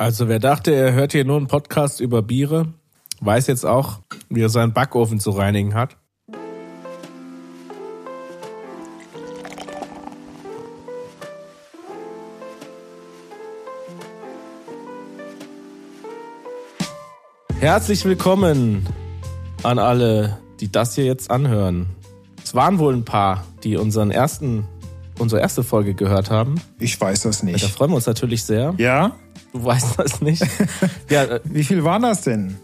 Also wer dachte, er hört hier nur einen Podcast über Biere, weiß jetzt auch, wie er seinen Backofen zu reinigen hat. Herzlich willkommen an alle, die das hier jetzt anhören. Es waren wohl ein paar, die unseren ersten, unsere erste Folge gehört haben. Ich weiß das nicht. Da freuen wir uns natürlich sehr. Ja? Du weißt das nicht. ja, äh, Wie viel waren das denn?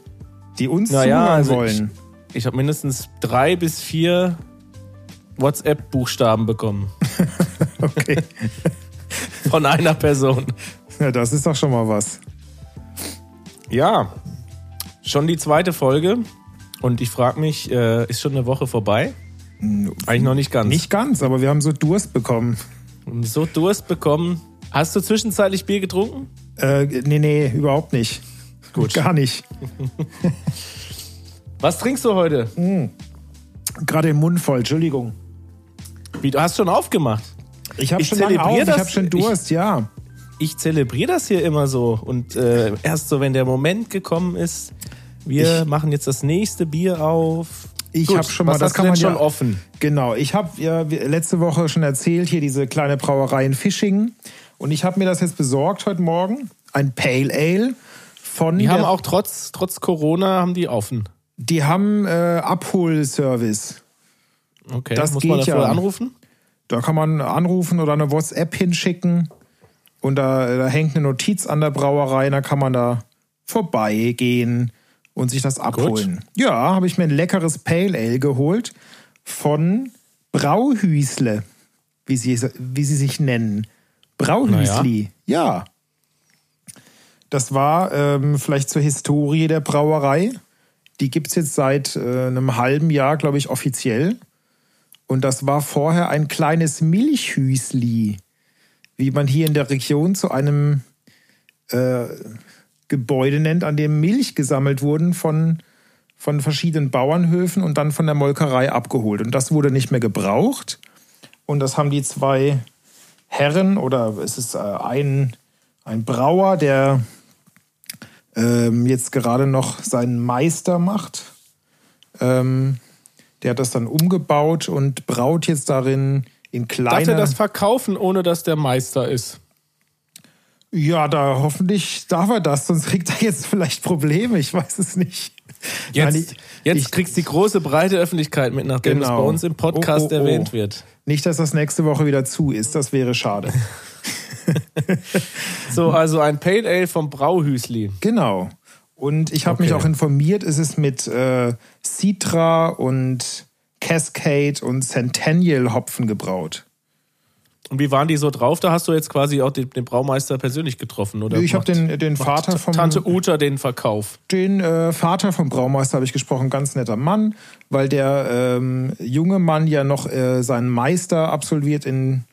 Die uns naja, zuhören also wollen. Ich, ich habe mindestens drei bis vier WhatsApp-Buchstaben bekommen. okay. Von einer Person. Ja, das ist doch schon mal was. Ja, schon die zweite Folge. Und ich frage mich, äh, ist schon eine Woche vorbei? Eigentlich noch nicht ganz. Nicht ganz, aber wir haben so Durst bekommen. So Durst bekommen. Hast du zwischenzeitlich Bier getrunken? Äh, nee, nee, überhaupt nicht. Gut. Gar nicht. Was trinkst du heute? Mm. Gerade im Mund voll, Entschuldigung. Wie, du hast schon aufgemacht? Ich habe schon lange auf, das, ich habe schon Durst, ich, ja. Ich zelebriere das hier immer so. Und äh, erst so, wenn der Moment gekommen ist, wir ich, machen jetzt das nächste Bier auf. Ich habe schon mal, das kann man schon ja, offen. Genau, ich habe ja letzte Woche schon erzählt, hier diese kleine Brauerei in Fischingen. Und ich habe mir das jetzt besorgt heute Morgen. Ein Pale Ale von. Die haben auch trotz, trotz Corona haben die offen. Die haben äh, Abholservice. Okay, das muss geht man dafür ja. anrufen? Da kann man anrufen oder eine WhatsApp hinschicken. Und da, da hängt eine Notiz an der Brauerei, da kann man da vorbeigehen und sich das abholen. Gut. Ja, habe ich mir ein leckeres Pale Ale geholt von Brauhüsle, wie sie, wie sie sich nennen. Brauhüsli, ja. ja. Das war ähm, vielleicht zur Historie der Brauerei. Die gibt es jetzt seit äh, einem halben Jahr, glaube ich, offiziell. Und das war vorher ein kleines Milchhüsli, wie man hier in der Region zu einem äh, Gebäude nennt, an dem Milch gesammelt wurden von, von verschiedenen Bauernhöfen und dann von der Molkerei abgeholt. Und das wurde nicht mehr gebraucht. Und das haben die zwei Herren oder es ist äh, ein, ein Brauer, der ähm, jetzt gerade noch seinen Meister macht. Ähm, der hat das dann umgebaut und braut jetzt darin in kleine. Darf er das verkaufen, ohne dass der Meister ist? Ja, da hoffentlich darf er das, sonst kriegt er jetzt vielleicht Probleme. Ich weiß es nicht. Jetzt, Nein, ich, jetzt ich, kriegst du die große breite Öffentlichkeit mit, nachdem genau. es bei uns im Podcast oh, oh, oh. erwähnt wird. Nicht, dass das nächste Woche wieder zu ist, das wäre schade. so, also ein Pale Ale vom Brauhüsli. Genau. Und ich habe okay. mich auch informiert, es ist mit äh, Citra und Cascade und Centennial Hopfen gebraut. Und wie waren die so drauf? Da hast du jetzt quasi auch den, den Braumeister persönlich getroffen, oder? Ich habe den, den Vater vom. Tante Uta den Verkauf. Den äh, Vater vom Braumeister habe ich gesprochen, ganz netter Mann, weil der ähm, junge Mann ja noch äh, seinen Meister absolviert in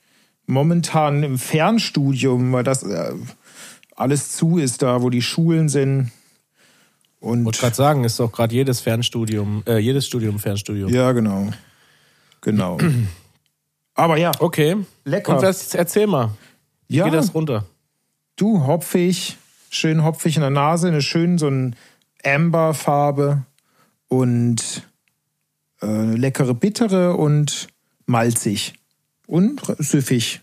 momentan im Fernstudium, weil das äh, alles zu ist da, wo die Schulen sind. Und ich wollte gerade sagen, ist doch gerade jedes Fernstudium, äh, jedes Studium Fernstudium. Ja, genau. Genau. Aber ja. Okay. Lecker. Und was, erzähl mal. Wie ja. geht das runter? Du, hopfig, schön hopfig in der Nase, eine schön so ein Amberfarbe und äh, leckere bittere und malzig und süffig.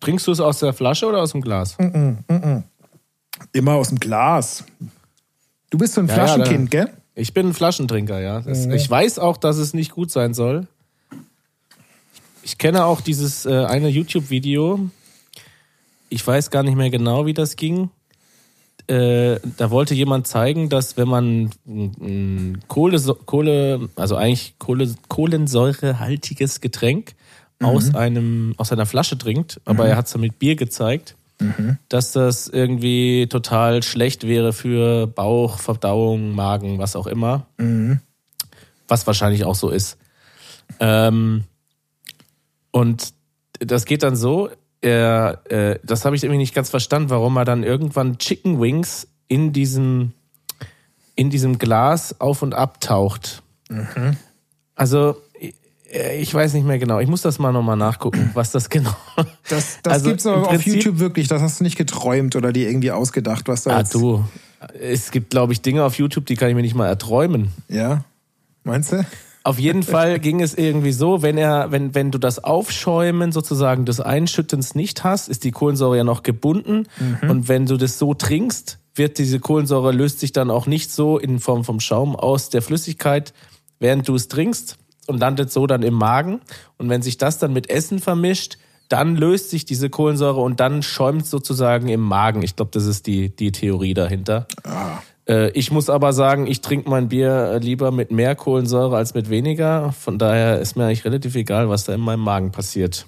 Trinkst du es aus der Flasche oder aus dem Glas? Mm -mm, mm Immer aus dem Glas. Du bist so ein ja, Flaschenkind, ja, gell? Ich bin ein Flaschentrinker, ja. Das, mhm. Ich weiß auch, dass es nicht gut sein soll. Ich kenne auch dieses äh, eine YouTube-Video. Ich weiß gar nicht mehr genau, wie das ging. Äh, da wollte jemand zeigen, dass wenn man ein Kohle, Kohle also eigentlich Kohle, kohlensäurehaltiges Getränk mhm. aus einem aus einer Flasche trinkt, aber mhm. er hat es mit Bier gezeigt, mhm. dass das irgendwie total schlecht wäre für Bauch, Verdauung, Magen, was auch immer. Mhm. Was wahrscheinlich auch so ist. Ähm, und das geht dann so, er, äh, das habe ich irgendwie nicht ganz verstanden, warum er dann irgendwann Chicken Wings in diesem, in diesem Glas auf und ab taucht. Mhm. Also Äh, Ich weiß nicht mehr genau. Ich muss das mal nochmal nachgucken, was das genau. Das, das Also gibt's aber auf Prinzip- YouTube wirklich. Das hast du nicht geträumt oder dir irgendwie ausgedacht, was da Ah, jetzt. du. Es gibt, glaube ich, Dinge auf YouTube, die kann ich mir nicht mal erträumen. Ja. Meinst du? Auf jeden Fall ging es irgendwie so, wenn er, wenn, wenn du das Aufschäumen sozusagen des Einschüttens nicht hast, ist die Kohlensäure ja noch gebunden. Und wenn du das so trinkst, wird diese Kohlensäure löst sich dann auch nicht so in Form vom Schaum aus der Flüssigkeit, während du es trinkst und landet so dann im Magen. Und wenn sich das dann mit Essen vermischt, dann löst sich diese Kohlensäure und dann schäumt es sozusagen im Magen. Ich glaube, das ist die, die Theorie dahinter. Äh, Ich muss aber sagen, ich trinke mein Bier äh, lieber mit mehr Kohlensäure als mit weniger. Von daher ist mir eigentlich relativ egal, was da in meinem Magen passiert.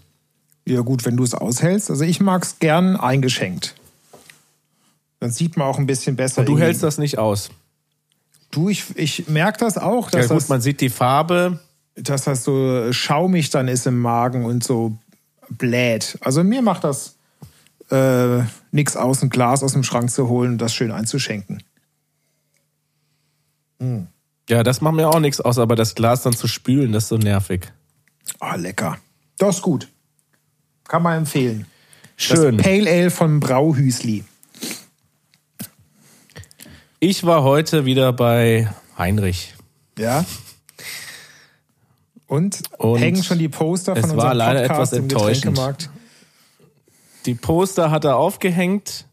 Ja, gut, wenn du es aushältst. Also ich mag's gern eingeschenkt. Dann sieht man auch ein bisschen besser. Und du hältst das nicht aus. Du, ich, ich merke das auch, Ja dass, gut, das, man sieht die Farbe. dass das so schaumig dann ist im Magen und so bläht. Also mir macht das äh, nichts aus, ein Glas aus dem Schrank zu holen und das schön einzuschenken. Ja, das macht mir auch nichts aus, aber das Glas dann zu spülen, das ist so nervig. Ah, lecker. Das ist gut. Kann man empfehlen. Schön. Das Pale Ale von Brauhüsli. Ich war heute wieder bei Heinrich. Ja. Und, Und hängen schon die Poster von es war unserem leider Podcast etwas im enttäuschend. Getränkemarkt. Die Poster hat er aufgehängt.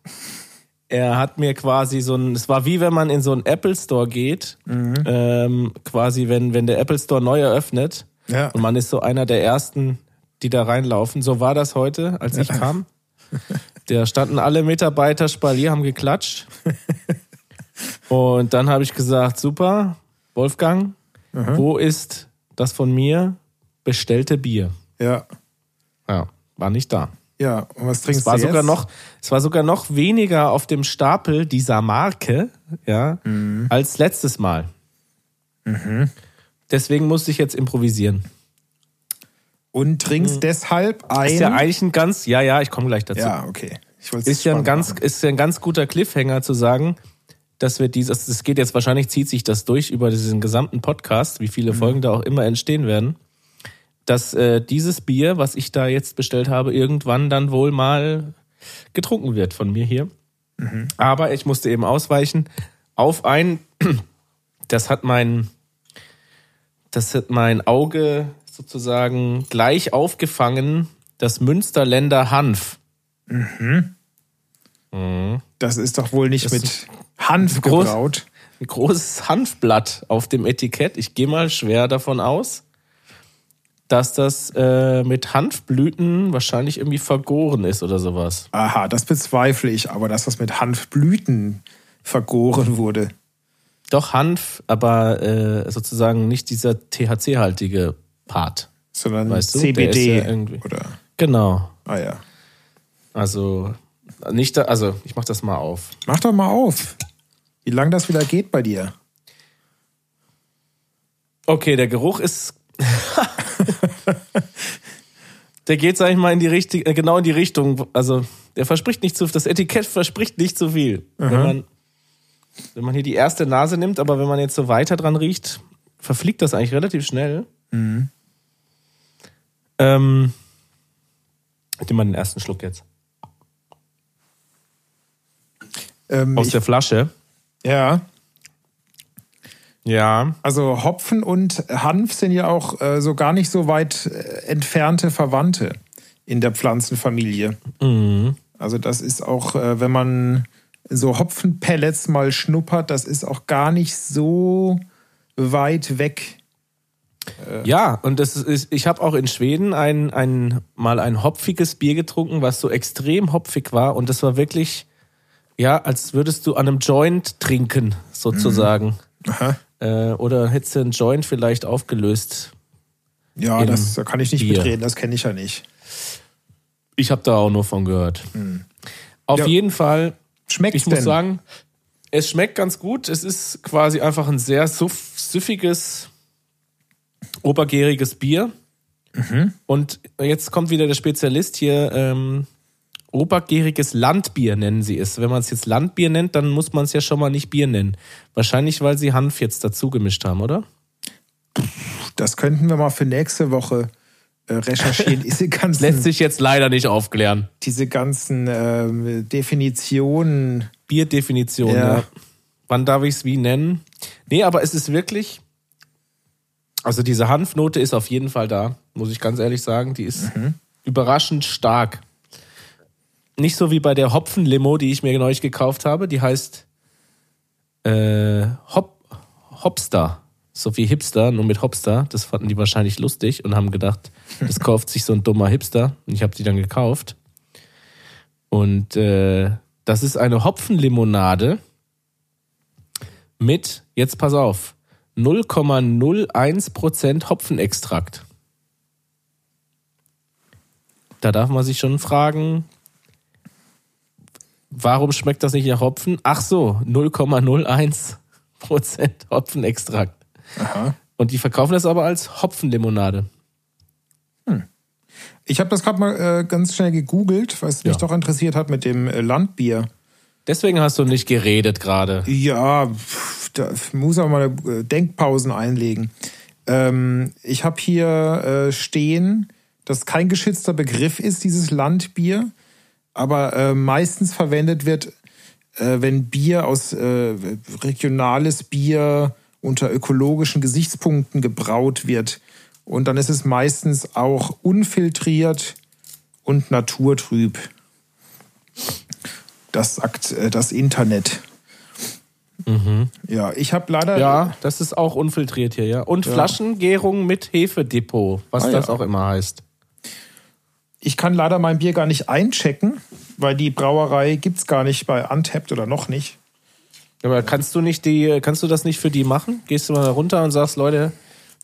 Er hat mir quasi so ein, es war wie wenn man in so einen Apple Store geht, ähm, quasi wenn, wenn der Apple Store neu eröffnet Ja. und man ist so einer der ersten, die da reinlaufen. So war das heute, als ich kam. Da standen alle Mitarbeiter Spalier, haben geklatscht. Und dann habe ich gesagt, super, Wolfgang, wo ist das von mir bestellte Bier? Ja. Ja, war nicht da. Ja, und was trinkst Es war du sogar jetzt? noch, es war sogar noch weniger auf dem Stapel dieser Marke, ja, Mhm. als letztes Mal. Deswegen musste ich jetzt improvisieren. Und trinkst deshalb ein. Ist ja eigentlich ein ganz, ja, ja, ich komme gleich dazu. ja, okay. Ist ja ein ganz, ist ja ein ganz guter Cliffhanger zu sagen, dass wir dieses, das geht jetzt wahrscheinlich zieht sich das durch über diesen gesamten Podcast, wie Mhm. viele Folgen da auch immer entstehen werden, dass äh, dieses Bier, was ich da jetzt bestellt habe, irgendwann dann wohl mal getrunken wird von mir hier. Mhm. Aber ich musste eben ausweichen auf ein, das hat mein, das hat mein Auge sozusagen gleich aufgefangen, das Münsterländer Hanf. Das ist doch wohl nicht Das mit Hanf groß- gebraut. ein großes Hanfblatt auf dem Etikett. Ich gehe mal schwer davon aus, dass das äh, mit Hanfblüten wahrscheinlich irgendwie vergoren ist oder sowas. Aha, das bezweifle ich, aber dass das mit Hanfblüten vergoren wurde. Doch Hanf, aber äh, sozusagen nicht dieser THC-haltige Part. Sondern Weißt du, CBD. ja irgendwie- oder. Genau. Ah ja. Also nicht da, also ich mach das mal auf. Mach doch mal auf. Wie lange das wieder geht bei dir. Okay, der Geruch ist. der geht, sag ich mal, in die richtige, äh, genau in die Richtung. Also, der verspricht nicht zu, das Etikett verspricht nicht zu viel. Wenn man, wenn man hier die erste Nase nimmt, aber wenn man jetzt so weiter dran riecht, verfliegt das eigentlich relativ schnell. Ähm, ich nehme mal den ersten Schluck jetzt. Ähm, Aus ich, der Flasche. ja, Ja. also Hopfen und Hanf sind ja auch äh, so gar nicht so weit äh, entfernte Verwandte in der Pflanzenfamilie. Mhm. Also das ist auch, äh, wenn man so Hopfenpellets mal schnuppert, das ist auch gar nicht so weit weg. Ja, und das ist, ich habe auch in Schweden ein, ein, mal ein hopfiges Bier getrunken, was so extrem hopfig war. Und das war wirklich, ja, als würdest du an einem Joint trinken, sozusagen. Aha. Äh, oder hättest du einen Joint vielleicht aufgelöst. Ja, das da kann ich nicht Bier. mitreden, das kenne ich ja nicht. Ich habe da auch nur von gehört. Auf Ja. jeden Fall, Schmeckt's ich muss denn? sagen, es schmeckt ganz gut. Es ist quasi einfach ein sehr suff, süffiges, obergäriges Bier. Und jetzt kommt wieder der Spezialist hier. Ähm, obergäriges Landbier nennen sie es. Wenn man es jetzt Landbier nennt, dann muss man es ja schon mal nicht Bier nennen. Wahrscheinlich, weil sie Hanf jetzt dazu gemischt haben, oder? Das könnten wir mal für nächste Woche äh, recherchieren. Diese ganzen, Lässt sich jetzt leider nicht aufklären. diese ganzen ähm, Definitionen. Bierdefinition, Ja. ja. Wann darf ich es wie nennen? Nee, aber es ist wirklich. Also diese Hanfnote ist auf jeden Fall da, muss ich ganz ehrlich sagen. Die ist überraschend stark. Nicht so wie bei der Hopfenlimo, die ich mir neulich gekauft habe. Die heißt äh, Hop, Hopster. So wie Hipster, nur mit Hopster. Das fanden die wahrscheinlich lustig und haben gedacht, das kauft sich so ein dummer Hipster. Und ich habe die dann gekauft. Und äh, das ist eine Hopfenlimonade mit, jetzt pass auf, 0,01% Hopfenextrakt. Da darf man sich schon fragen, warum schmeckt das nicht nach Hopfen? Ach so, 0,01% Hopfenextrakt. Aha. Und die verkaufen das aber als Hopfenlimonade. Ich habe das gerade mal äh, ganz schnell gegoogelt, was mich Ja. doch interessiert hat mit dem äh, Landbier. Deswegen hast du nicht geredet gerade. Ja, da muss auch mal äh, Denkpausen einlegen. Ähm, ich habe hier äh, stehen, dass kein geschützter Begriff ist, dieses Landbier, aber äh, meistens verwendet wird, äh, wenn Bier aus äh, regionales Bier unter ökologischen Gesichtspunkten gebraut wird. Und dann ist es meistens auch unfiltriert und naturtrüb. Das sagt äh, das Internet. Ja, ich habe leider. Ja, das ist auch unfiltriert hier, ja. Und Flaschengärung mit Hefedepot, was Ah, das ja. auch immer heißt. Ich kann leider mein Bier gar nicht einchecken, weil die Brauerei gibt's gar nicht bei Untapped oder noch nicht. Aber kannst du nicht die, kannst du das nicht für die machen? Gehst du mal runter und sagst, Leute,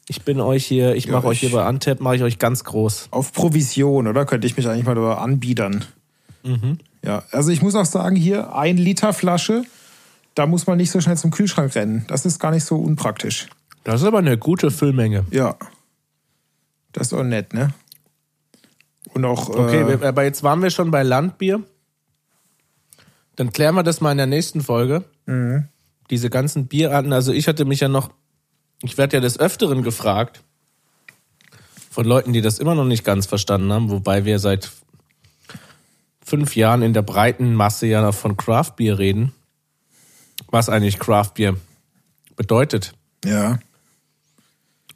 ich bin euch hier, ich Ja, mache euch hier bei Untap, mache ich euch ganz groß. Auf Provision, oder? Könnte ich mich eigentlich mal darüber anbiedern. Ja, also ich muss auch sagen, hier ein Liter Flasche, da muss man nicht so schnell zum Kühlschrank rennen. Das ist gar nicht so unpraktisch. Das ist aber eine gute Füllmenge. Ja. Das ist auch nett, ne? Und auch. Okay, äh, aber jetzt waren wir schon bei Landbier. Dann klären wir das mal in der nächsten Folge. Diese ganzen Bierarten. Also ich hatte mich ja noch, ich werde ja des Öfteren gefragt von Leuten, die das immer noch nicht ganz verstanden haben, wobei wir seit fünf Jahren in der breiten Masse ja noch von Craft Beer reden, was eigentlich Craft Beer bedeutet. ja.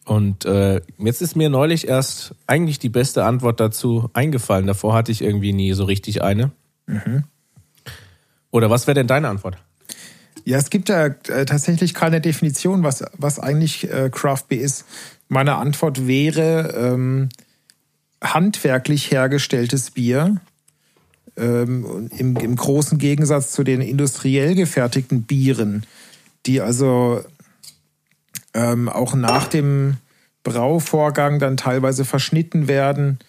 Und äh, jetzt ist mir neulich erst eigentlich die beste Antwort dazu eingefallen. Davor hatte ich irgendwie nie so richtig eine. Oder was wäre denn deine Antwort? Ja, es gibt ja äh, tatsächlich keine Definition, was, was eigentlich äh, Craft Beer ist. Meine Antwort wäre ähm, handwerklich hergestelltes Bier. Ähm, im, Im großen Gegensatz zu den industriell gefertigten Bieren, die also ähm, auch nach dem Brauvorgang dann teilweise verschnitten werden,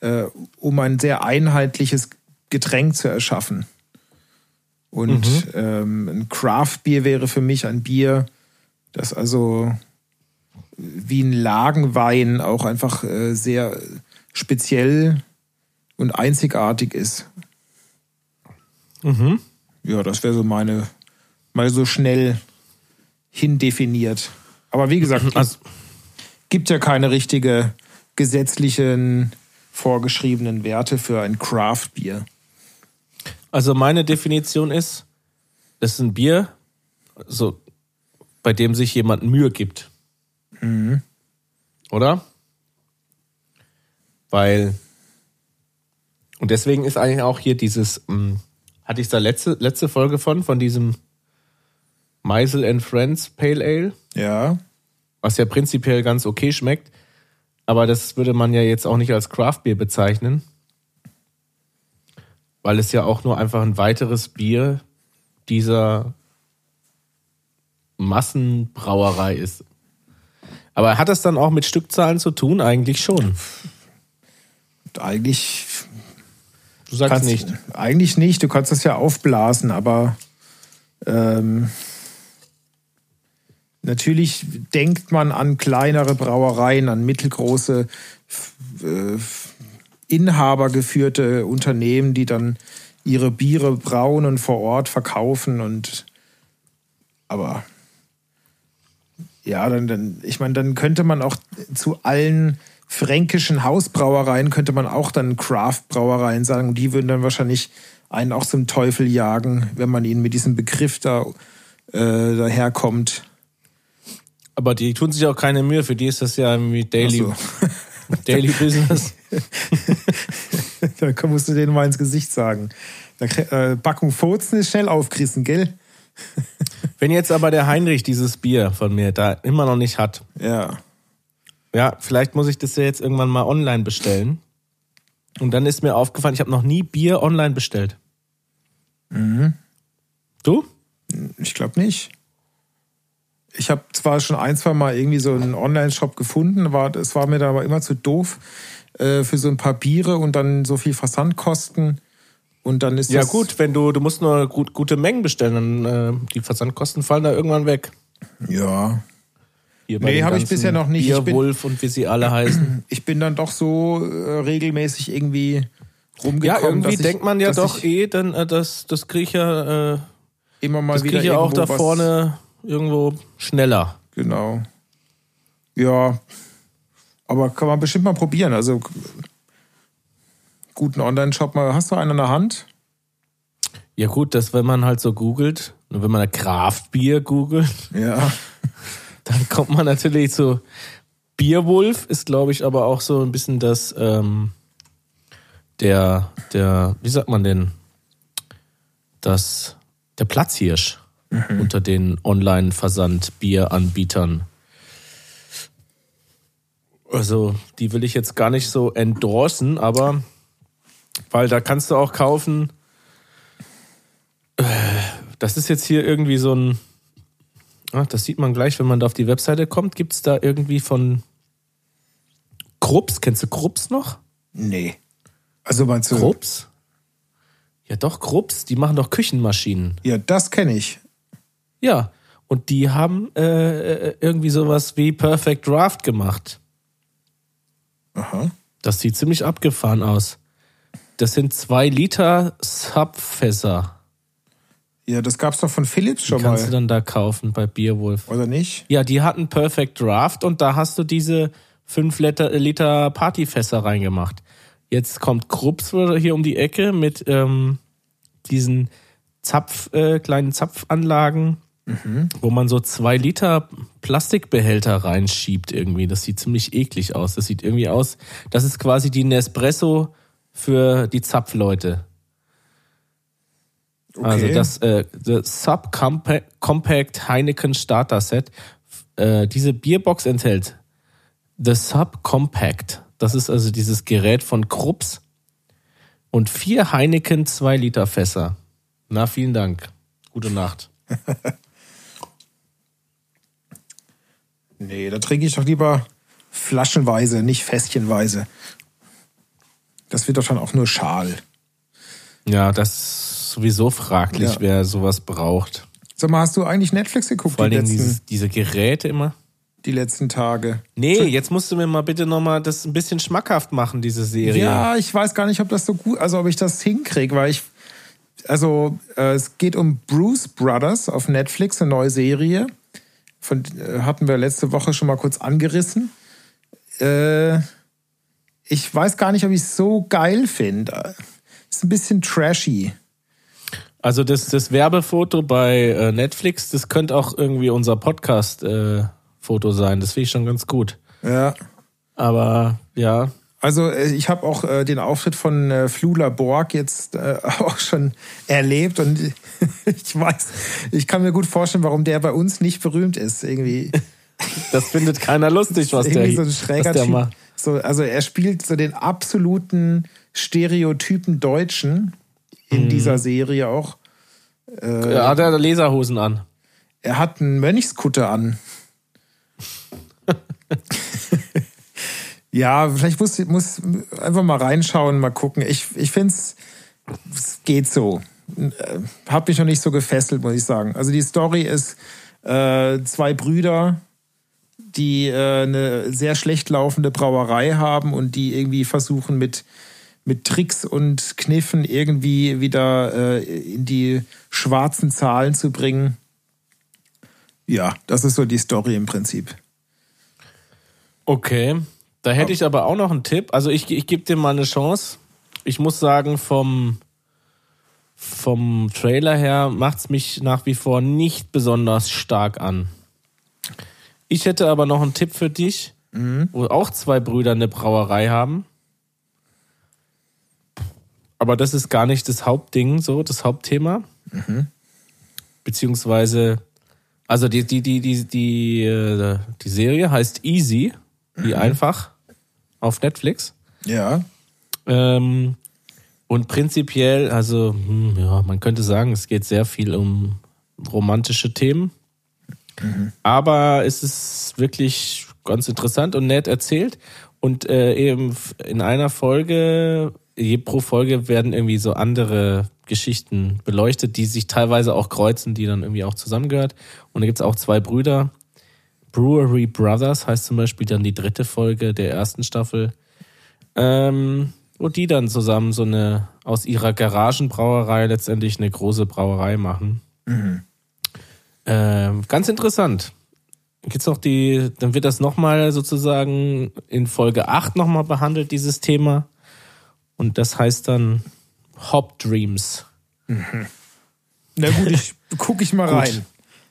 äh, um ein sehr einheitliches Getränk zu erschaffen. Und ähm, ein Craft Bier wäre für mich ein Bier, das also wie ein Lagenwein auch einfach äh, sehr speziell und einzigartig ist. Ja, das wäre so meine, mal so schnell hindefiniert. Aber wie gesagt, Also, gibt ja keine richtige gesetzlichen vorgeschriebenen Werte für ein Craft Bier. also meine Definition ist, es ist ein Bier, so, bei dem sich jemand Mühe gibt. Oder? Weil, und deswegen ist eigentlich auch hier dieses, mh, hatte ich da letzte, letzte Folge von, von diesem Meisel and Friends Pale Ale? Ja, was ja prinzipiell ganz okay schmeckt. Aber das würde man ja jetzt auch nicht als Craft Beer bezeichnen. Weil es ja auch nur einfach ein weiteres Bier dieser Massenbrauerei ist. Aber hat das dann auch mit Stückzahlen zu tun? Eigentlich schon. eigentlich Du sagst kannst, nicht. Eigentlich nicht, du kannst das ja aufblasen, aber ähm, natürlich denkt man an kleinere Brauereien, an mittelgroße, äh, inhabergeführte Unternehmen, die dann ihre Biere brauen und vor Ort verkaufen und aber Ja, dann, dann ich meine, dann könnte man auch zu allen fränkischen Hausbrauereien könnte man auch dann Craft-Brauereien sagen. Die würden dann wahrscheinlich einen auch zum Teufel jagen, wenn man ihnen mit diesem Begriff da äh, daherkommt. Aber die tun sich auch keine Mühe, für die ist das ja irgendwie Daily, so. Daily Business. da musst du denen mal ins Gesicht sagen. Da, äh, Backung Furzen ist schnell aufgerissen, gell? Wenn jetzt aber der Heinrich dieses Bier von mir da immer noch nicht hat. Ja. Ja, vielleicht muss ich das ja jetzt irgendwann mal online bestellen. Und dann ist mir aufgefallen, ich habe noch nie Bier online bestellt. Mhm. Du? Ich glaube nicht. Ich habe zwar schon ein, zwei Mal irgendwie so einen Online-Shop gefunden, aber es war mir da aber immer zu doof äh, für so ein paar Biere und dann so viel Versandkosten. Und dann ist Ja gut, wenn du, du musst nur gut, gute Mengen bestellen, dann äh, die Versandkosten fallen da irgendwann weg. Ja. Hier Nee, den hab ich bisher noch nicht. Ich bin- Bierwolf und wie sie alle heißen. Ich bin dann doch so äh, regelmäßig irgendwie rumgekommen. Ja, irgendwie dass ich, denkt man ja doch eh, dann äh, das, das kriege ich ja, äh, immer mal das wieder ich ja auch da vorne irgendwo schneller. Genau. Ja. Aber kann man bestimmt mal probieren. Also guten Online-Shop mal. Hast du einen an der Hand? Ja gut, dass wenn man halt so googelt, und wenn man Kraftbier googelt, Ja. dann kommt man natürlich zu Bierwolf, ist glaube ich aber auch so ein bisschen das, ähm, der, der, wie sagt man denn, das, der Platzhirsch unter den Online-Versand-Bieranbietern. Also, die will ich jetzt gar nicht so endorsen, aber weil da kannst du auch kaufen. äh, Das ist jetzt hier irgendwie so ein. Ah, das sieht man gleich, wenn man da auf die Webseite kommt. Gibt es da irgendwie von Krups? Kennst du Krups noch? Nee. Also meinst du? Krups? Ja, doch, Krups. Die machen doch Küchenmaschinen. Ja, das kenne ich. Ja. Und die haben äh, äh, irgendwie sowas wie Perfect Draft gemacht. Aha. Das sieht ziemlich abgefahren aus. Das sind zwei Liter Subfässer. Ja, das gab's doch von Philips Die schon kannst du mal. dann da kaufen bei Beerwolf. Oder nicht? Ja, die hatten Perfect Draft und da hast du diese 5 Liter, Liter Partyfässer reingemacht. Jetzt kommt Krups hier um die Ecke mit ähm, diesen Zapf, äh, kleinen Zapfanlagen, wo man so zwei Liter Plastikbehälter reinschiebt irgendwie. Das sieht ziemlich eklig aus. Das sieht irgendwie aus, das ist quasi die Nespresso für die Zapfleute. Okay. Also das äh, Sub-Compact Heineken Starter Set. Äh, diese Bierbox enthält The Sub-Compact. Das ist also dieses Gerät von Krups. Und vier Heineken 2 Liter Fässer. Na, vielen Dank. Gute Nacht. Nee, da trinke ich doch lieber flaschenweise, nicht fässchenweise. Das wird doch dann auch nur Schal. Ja, das ist sowieso fraglich, Ja. wer sowas braucht. Sag mal, hast du eigentlich Netflix geguckt Vor die allem letzten, dieses, diese Geräte immer. die letzten Tage? Nee, jetzt musst du mir mal bitte nochmal das ein bisschen schmackhaft machen, diese Serie. Ja, ich weiß gar nicht, ob das so gut, also ob ich das hinkriege, weil ich, also äh, es geht um Bruce Brothers auf Netflix, eine neue Serie. Von, äh, hatten wir letzte Woche schon mal kurz angerissen. Äh, ich weiß gar nicht, ob ich es so geil finde. Ist ein bisschen trashy. Also das, das Werbefoto bei äh, Netflix, das könnte auch irgendwie unser Podcast-Foto sein. Das finde ich schon ganz gut. Ja. Aber ja, Also äh, ich habe auch äh, den Auftritt von äh, Flula Borg jetzt äh, auch schon erlebt und ich weiß, ich kann mir gut vorstellen, warum der bei uns nicht berühmt ist. Irgendwie, das findet keiner lustig, was der, so ein schräger was der. So, also er spielt so den absoluten Stereotypen Deutschen in Mhm. dieser Serie auch. Ja, hat er Laserhosen an. Er hat einen Mönchskutte an. ja, vielleicht muss, muss einfach mal reinschauen, mal gucken. Ich, ich finde es geht so. Äh, Hat mich noch nicht so gefesselt, muss ich sagen. Also die Story ist äh, zwei Brüder, die äh, eine sehr schlecht laufende Brauerei haben und die irgendwie versuchen mit, mit Tricks und Kniffen irgendwie wieder äh, in die schwarzen Zahlen zu bringen. Ja, das ist so die Story im Prinzip. Okay. Da hätte ich aber auch noch einen Tipp. Also ich, ich gebe dir mal eine Chance. Ich muss sagen, vom, vom Trailer her macht es mich nach wie vor nicht besonders stark an. Ich hätte aber noch einen Tipp für dich, wo auch zwei Brüder eine Brauerei haben. Aber das ist gar nicht das Hauptding, so, das Hauptthema. Beziehungsweise, also die, die, die, die, die, äh, die Serie heißt Easy, wie einfach, auf Netflix. Ja. Ähm, und prinzipiell, also, hm, ja, man könnte sagen, es geht sehr viel um romantische Themen. Aber es ist wirklich ganz interessant und nett erzählt. Und äh, eben in einer Folge, je pro Folge werden irgendwie so andere Geschichten beleuchtet, die sich teilweise auch kreuzen, die dann irgendwie auch zusammengehört. Und da gibt's auch zwei Brüder. Brewery Brothers heißt zum Beispiel dann die dritte Folge der ersten Staffel. Ähm, wo die dann zusammen so eine aus ihrer Garagenbrauerei letztendlich eine große Brauerei machen. Ähm, ganz interessant. Gibt's noch die, dann wird das nochmal sozusagen in Folge 8 nochmal behandelt, dieses Thema. Und das heißt dann Hop Dreams. Na gut, ich gucke ich mal rein.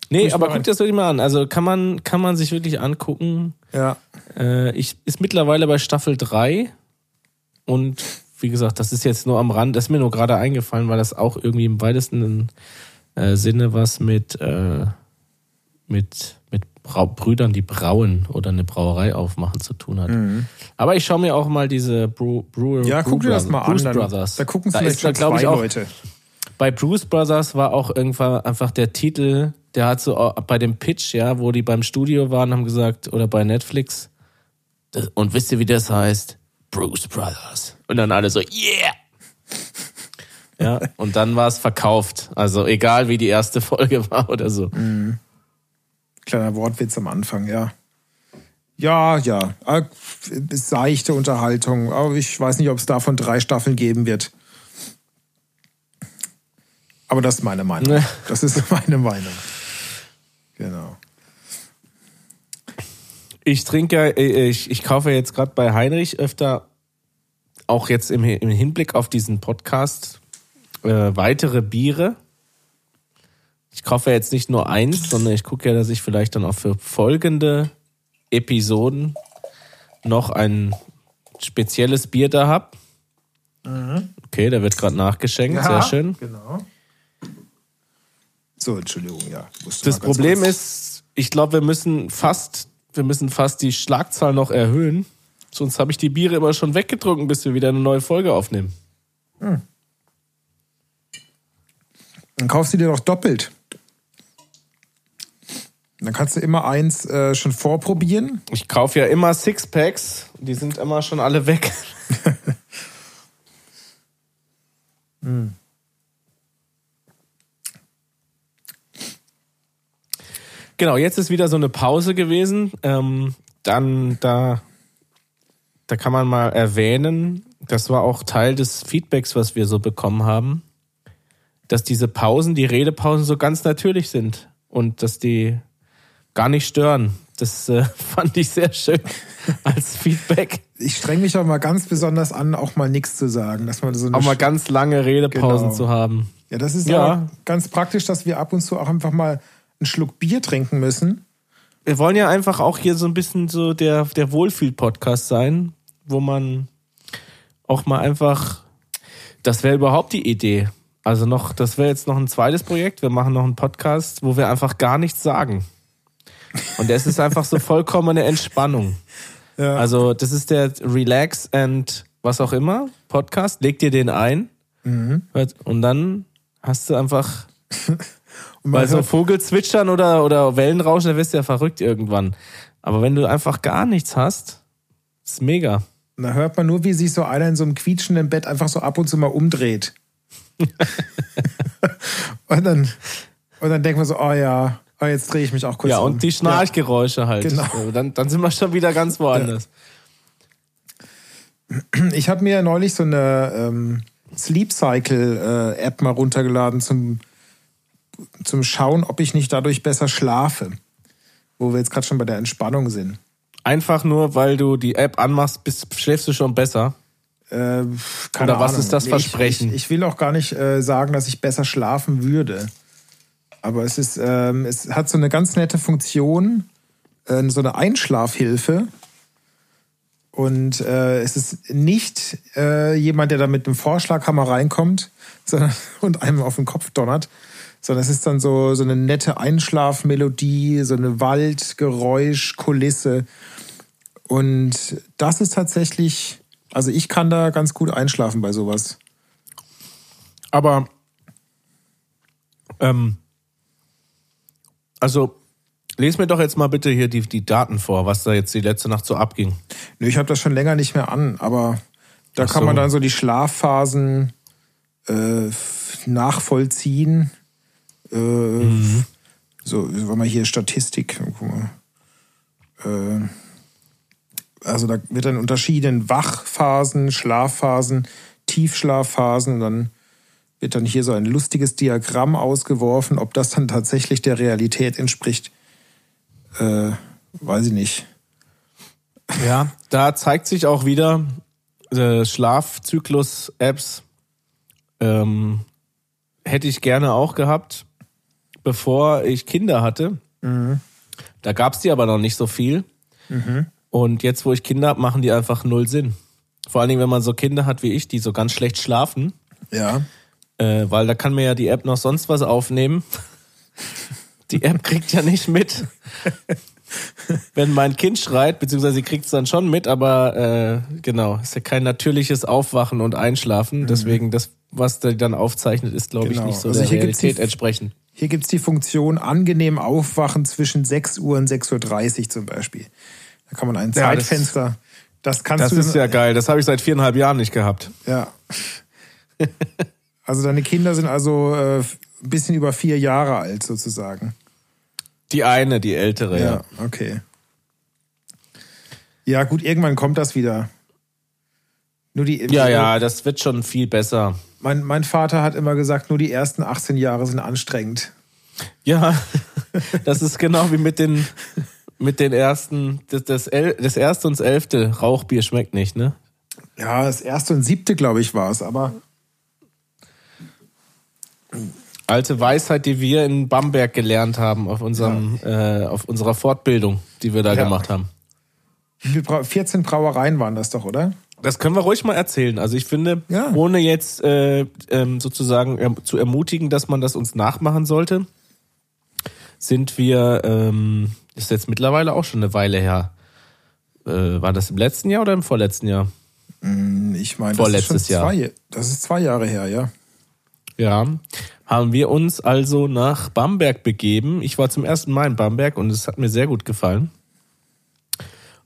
Nee, ich aber guck das wirklich mal an. Also kann man, kann man sich wirklich angucken. Ja. Äh, ich ist mittlerweile bei Staffel 3 und wie gesagt, das ist jetzt nur am Rand, das ist mir nur gerade eingefallen, weil das auch irgendwie im weitesten äh, Sinne was mit, äh, mit, mit Brau Brüdern, die brauen oder eine Brauerei aufmachen zu tun hat. Aber ich schaue mir auch mal diese Brew, Brewer, Mhm. Ja, Brew guck dir das mal an. Bruce Dann, Brothers. Da gucken Da vielleicht ist schon zwei auch, Leute. bei Bruce Brothers war auch irgendwann einfach der Titel, der hat so bei dem Pitch, ja, wo die beim Studio waren, haben gesagt, oder bei Netflix, das, und wisst ihr, wie das heißt? Bruce Brothers. Und dann alle so, yeah! Ja, und dann war es verkauft. Also egal, wie die erste Folge war oder so. Kleiner Wortwitz am Anfang, ja. Ja, ja. Ah, Seichte Unterhaltung. Aber ich weiß nicht, ob es davon drei Staffeln geben wird. Aber das ist meine Meinung. Ne. Das ist meine Meinung. Genau. Ich trinke, ja, äh, ich, ich kaufe jetzt gerade bei Heinrich öfter, auch jetzt im, im Hinblick auf diesen Podcast, äh, weitere Biere. Ich kaufe jetzt nicht nur eins, sondern ich gucke ja, dass ich vielleicht dann auch für folgende Episoden noch ein spezielles Bier da habe. Okay, da wird gerade nachgeschenkt, sehr schön. Genau. So, Entschuldigung, ja. Das Problem kurz- ist, ich glaube, wir müssen fast, wir müssen fast die Schlagzahl noch erhöhen. Sonst habe ich die Biere immer schon weggetrunken, bis wir wieder eine neue Folge aufnehmen. Dann kaufst du dir doch doppelt. Dann kannst du immer eins äh, schon vorprobieren. Ich kaufe ja immer Sixpacks, die sind immer schon alle weg. Genau, jetzt ist wieder so eine Pause gewesen. Ähm, dann da, da kann man mal erwähnen, das war auch Teil des Feedbacks, was wir so bekommen haben, dass diese Pausen, die Redepausen so ganz natürlich sind und dass die gar nicht stören. Das äh, fand ich sehr schön als Feedback. Ich streng mich auch mal ganz besonders an, auch mal nichts zu sagen. Dass man so Auch mal ganz lange Redepausen Genau. zu haben. ja, das ist ja ganz praktisch, dass wir ab und zu auch einfach mal einen Schluck Bier trinken müssen. Wir wollen ja einfach auch hier so ein bisschen so der, der Wohlfühl-Podcast sein, wo man auch mal einfach, das wäre überhaupt die Idee. Also noch, das wäre jetzt noch ein zweites Projekt. Wir machen noch einen Podcast, wo wir einfach gar nichts sagen. Und es ist einfach so vollkommene Entspannung. Ja. Also das ist der Relax and was auch immer Podcast. Leg dir den ein hört- und dann hast du einfach weil so Vogelzwitschern oder, oder Wellenrauschen, da wirst du ja verrückt irgendwann. Aber wenn du einfach gar nichts hast, ist mega. da hört man nur, wie sich so einer in so einem quietschenden Bett einfach so ab und zu mal umdreht. und, dann, und dann denkt man so, oh ja, oh, jetzt drehe ich mich auch kurz Ja, um. und die Schnarchgeräusche halt. Genau. Dann, dann sind wir schon wieder ganz woanders. Ich habe mir neulich so eine ähm, Sleep Cycle äh, App mal runtergeladen zum, zum Schauen, ob ich nicht dadurch besser schlafe. wo wir jetzt gerade schon bei der Entspannung sind. Einfach nur, weil du die App anmachst, bist, schläfst du schon besser. Äh, keine Oder was Ahnung. ist das Versprechen? Ich, ich, ich will auch gar nicht äh, sagen, dass ich besser schlafen würde. Aber es ist, ähm, es hat so eine ganz nette Funktion, äh, so eine Einschlafhilfe. Und äh, es ist nicht äh, jemand, der da mit einem Vorschlaghammer reinkommt sondern, und einem auf den Kopf donnert, sondern es ist dann so, so eine nette Einschlafmelodie, so eine Waldgeräuschkulisse. Und das ist tatsächlich, also ich kann da ganz gut einschlafen bei sowas. Aber ähm, also les mir doch jetzt mal bitte hier die, die Daten vor, was da jetzt die letzte Nacht so abging. Nö, ich habe das schon länger nicht mehr an, aber da Ach kann so. man dann so die Schlafphasen äh, nachvollziehen. Mhm. So, wollen wir hier Statistik. Mal. Äh, also da wird dann unterschieden Wachphasen, Schlafphasen, Tiefschlafphasen und dann wird dann hier so ein lustiges Diagramm ausgeworfen, ob das dann tatsächlich der Realität entspricht. Äh, weiß ich nicht. Ja, da zeigt sich auch wieder äh, Schlafzyklus-Apps. Ähm, hätte ich gerne auch gehabt, bevor ich Kinder hatte. Da gab's die aber noch nicht so viel. Und jetzt, wo ich Kinder habe, machen die einfach null Sinn. Vor allen Dingen, wenn man so Kinder hat wie ich, die so ganz schlecht schlafen. Ja. Äh, weil da kann mir ja die App noch sonst was aufnehmen. Die App kriegt ja nicht mit, wenn mein Kind schreit, beziehungsweise sie kriegt es dann schon mit, aber äh, genau, ist ja kein natürliches Aufwachen und Einschlafen. Deswegen das, was der dann aufzeichnet, ist, glaube Genau. ich, nicht so Also der Realität entsprechend. Hier gibt's die Funktion angenehm aufwachen zwischen 6 Uhr und 6.30 Uhr zum Beispiel. Da kann man ein Ja, das- Zeitfenster. Das, kannst Das du ist ja geil. Das habe ich seit viereinhalb Jahren nicht gehabt. ja. Also deine Kinder sind also äh, ein bisschen über vier Jahre alt sozusagen. Die eine, die ältere, ja. okay. Ja, gut, irgendwann kommt das wieder. Nur die, Ja, ja, das wird schon viel besser. Mein, mein Vater hat immer gesagt, nur die ersten 18 Jahre sind anstrengend. Ja, das ist genau wie mit den, mit den ersten, das, das, El, das erste und das elfte Rauchbier schmeckt nicht, ne? Ja, das erste und siebte, glaube ich, war es, aber Alte Weisheit, die wir in Bamberg gelernt haben auf unserem, äh, auf unserer Fortbildung, die wir da Ja. gemacht haben. wie viel Brau 14 Brauereien waren das doch, oder? Das können wir ruhig mal erzählen. Also ich finde, Ja. ohne jetzt äh, ähm, sozusagen erm- zu ermutigen, dass man das uns nachmachen sollte, sind wir, ähm, ist jetzt mittlerweile auch schon eine Weile her. Äh, war das im letzten Jahr oder im vorletzten Jahr? Ich meine, das Vorletztes ist schon Jahr. zwei, das ist zwei Jahre her, ja. Ja, haben wir uns also nach Bamberg begeben. Ich war zum ersten Mal in Bamberg und es hat mir sehr gut gefallen.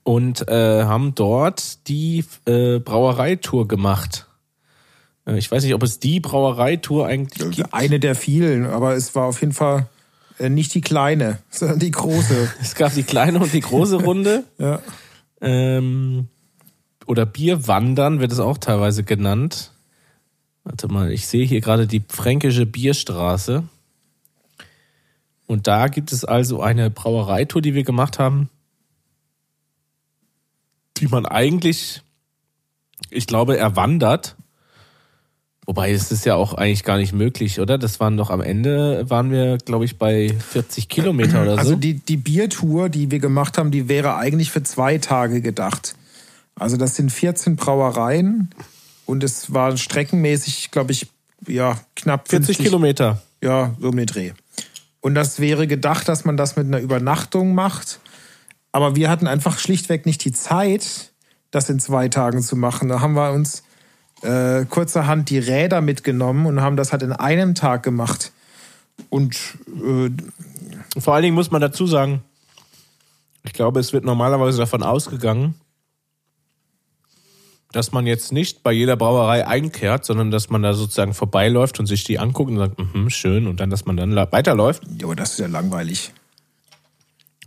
Und äh, haben dort die äh, Brauereitour gemacht. Äh, ich weiß nicht, ob es die Brauereitour eigentlich gibt. Eine der vielen, aber es war auf jeden Fall äh, nicht die kleine, sondern die große. Es gab die kleine und die große Runde. ja. Ähm, oder Bierwandern wird es auch teilweise genannt. Warte mal, ich sehe hier gerade die fränkische Bierstraße. Und da gibt es also eine Brauereitour, die wir gemacht haben, die man eigentlich, ich glaube, erwandert. Wobei es ist ja auch eigentlich gar nicht möglich, oder? Das waren doch am Ende, waren wir, glaube ich, bei 40 Kilometer oder so. Also die, die Biertour, die wir gemacht haben, die wäre eigentlich für zwei Tage gedacht. Also das sind 14 Brauereien und es war streckenmäßig, glaube ich, ja, knapp 40 50 Kilometer. Ja, so um den Dreh. Und das wäre gedacht, dass man das mit einer Übernachtung macht. Aber wir hatten einfach schlichtweg nicht die Zeit, das in zwei Tagen zu machen. Da haben wir uns äh, kurzerhand die Räder mitgenommen und haben das halt in einem Tag gemacht. Und äh, Vor allen Dingen muss man dazu sagen, ich glaube, es wird normalerweise davon ausgegangen, dass man jetzt nicht bei jeder Brauerei einkehrt, sondern dass man da sozusagen vorbeiläuft und sich die anguckt und sagt, mhm, schön, und dann, dass man dann weiterläuft. ja, aber das ist ja langweilig.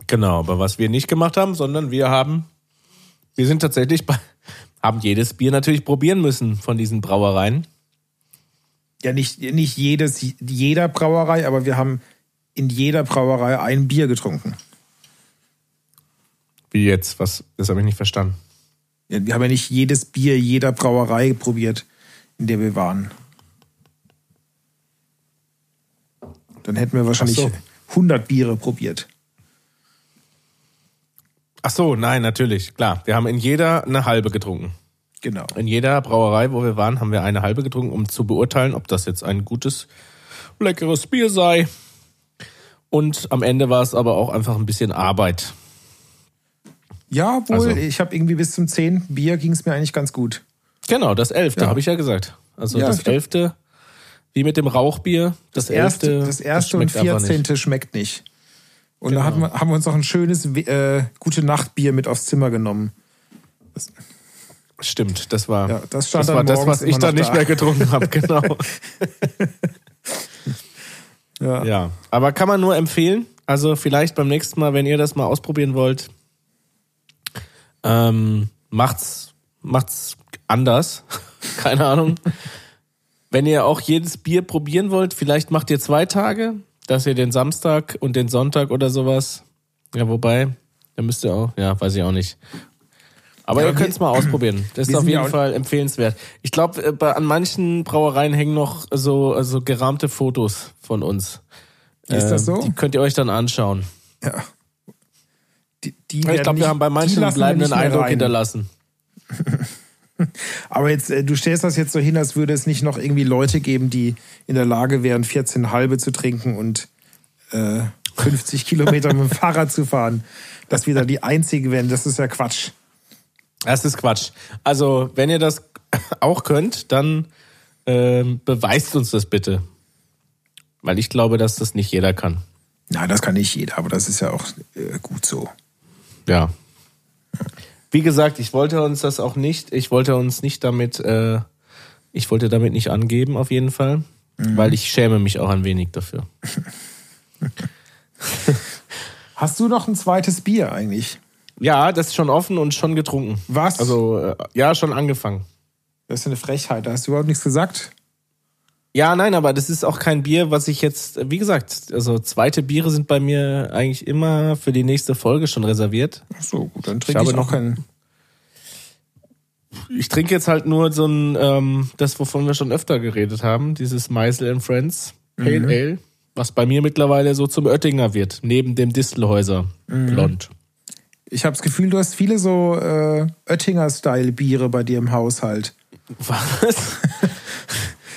Genau, aber was wir nicht gemacht haben, sondern wir haben, wir sind tatsächlich bei, haben jedes Bier natürlich probieren müssen von diesen Brauereien. Ja, nicht, nicht jedes, jeder Brauerei, aber wir haben in jeder Brauerei ein Bier getrunken. Wie jetzt? Was? Das habe ich nicht verstanden. Ja, wir haben ja nicht jedes Bier jeder Brauerei probiert, in der wir waren. Dann hätten wir wahrscheinlich so. 100 Biere probiert. Ach so, nein, natürlich, klar. Wir haben in jeder eine halbe getrunken. Genau. In jeder Brauerei, wo wir waren, haben wir eine halbe getrunken, um zu beurteilen, ob das jetzt ein gutes, leckeres Bier sei. Und am Ende war es aber auch einfach ein bisschen Arbeit. Ja, wohl, Also- ich habe irgendwie bis zum 10. Bier ging es mir eigentlich ganz gut. Genau, das elfte, Ja. habe ich ja gesagt. Also Ja, das stimmt. elfte, wie mit dem Rauchbier, das, Das erste, elfte, das erste und einfach nicht. 14. schmeckt nicht. Und da Genau. hatten wir, haben wir uns auch ein schönes äh, gute Nachtbier mit aufs Zimmer genommen. Stimmt, das war, Ja, das das, war das, was ich dann nicht da. mehr getrunken habe, genau. Ja. ja, aber kann man nur empfehlen. Also vielleicht beim nächsten Mal, wenn ihr das mal ausprobieren wollt, ähm, macht's, macht's anders. Keine Ahnung. wenn ihr auch jedes Bier probieren wollt, vielleicht macht ihr zwei Tage, dass ihr den Samstag und den Sonntag oder sowas. Ja, wobei, da müsst ihr auch, ja, weiß ich auch nicht. Aber Ja, ihr könnt es mal ausprobieren. Das ist auf jeden Fall empfehlenswert. Ich glaube, an manchen Brauereien hängen noch so also gerahmte Fotos von uns. Ist das Ähm, so? Die könnt ihr euch dann anschauen. Ja. Die, die Ich glaube, wir haben bei manchen bleibenden Eindruck rein. hinterlassen. Aber jetzt, äh, du stellst das jetzt so hin, als würde es nicht noch irgendwie Leute geben, die in der Lage wären, 14 halbe zu trinken und äh, 50 Kilometer mit dem Fahrrad zu fahren. Dass wir da die Einzigen wären, das ist ja Quatsch. Das ist Quatsch. Also, wenn ihr das auch könnt, dann ähm, beweist uns das bitte. Weil ich glaube, dass das nicht jeder kann. Na, das kann nicht jeder, aber das ist ja auch äh, gut so. Ja. Wie gesagt, ich wollte uns das auch nicht, ich wollte uns nicht damit, äh, ich wollte damit nicht angeben, auf jeden Fall. Weil ich schäme mich auch ein wenig dafür. Hast du noch ein zweites Bier eigentlich? Ja, das ist schon offen und schon getrunken. Was? Also, äh, ja, schon angefangen. Das ist eine Frechheit, da hast du überhaupt nichts gesagt. Ja, nein, aber das ist auch kein Bier, was ich jetzt, wie gesagt, also zweite Biere sind bei mir eigentlich immer für die nächste Folge schon reserviert. Ach so, gut, dann trinke habe ich, noch noch- keinen. Ich trinke jetzt halt nur so ein, ähm, das, wovon wir schon öfter geredet haben, dieses Meisel and Friends Pale Ale, was bei mir mittlerweile so zum Oettinger wird, neben dem Distelhäuser Blond. Ich habe das Gefühl, du hast viele so äh, Oettinger-Style-Biere bei dir im Haushalt. Was?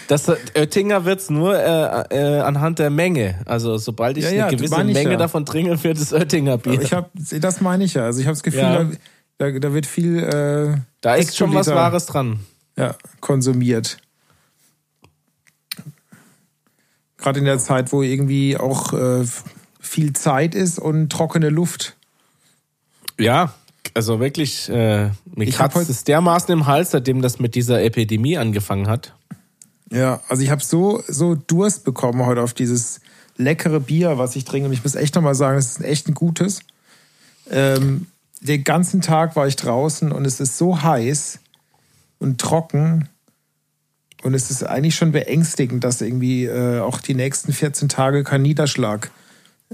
Das Oettinger wird's nur äh, äh, anhand der Menge. Also sobald ich Ja, ja, eine gewisse Menge ja. davon trinke, wird es Oettinger Bier. Ich hab, das meine ich ja. Also ich habe das Gefühl, da, da, wird viel äh, da ist schon was Wahres dran. Ja, konsumiert. Gerade in der Zeit, wo irgendwie auch äh, viel Zeit ist und trockene Luft. Ja, also wirklich, äh, mir Ich kratzt es dermaßen im Hals, seitdem das mit dieser Epidemie angefangen hat. Ja, also ich habe so, so Durst bekommen heute auf dieses leckere Bier, was ich trinke. Und ich muss echt nochmal sagen, es ist echt ein gutes. Ähm, den ganzen Tag war ich draußen und es ist so heiß und trocken. Und es ist eigentlich schon beängstigend, dass irgendwie äh, auch die nächsten 14 Tage kein Niederschlag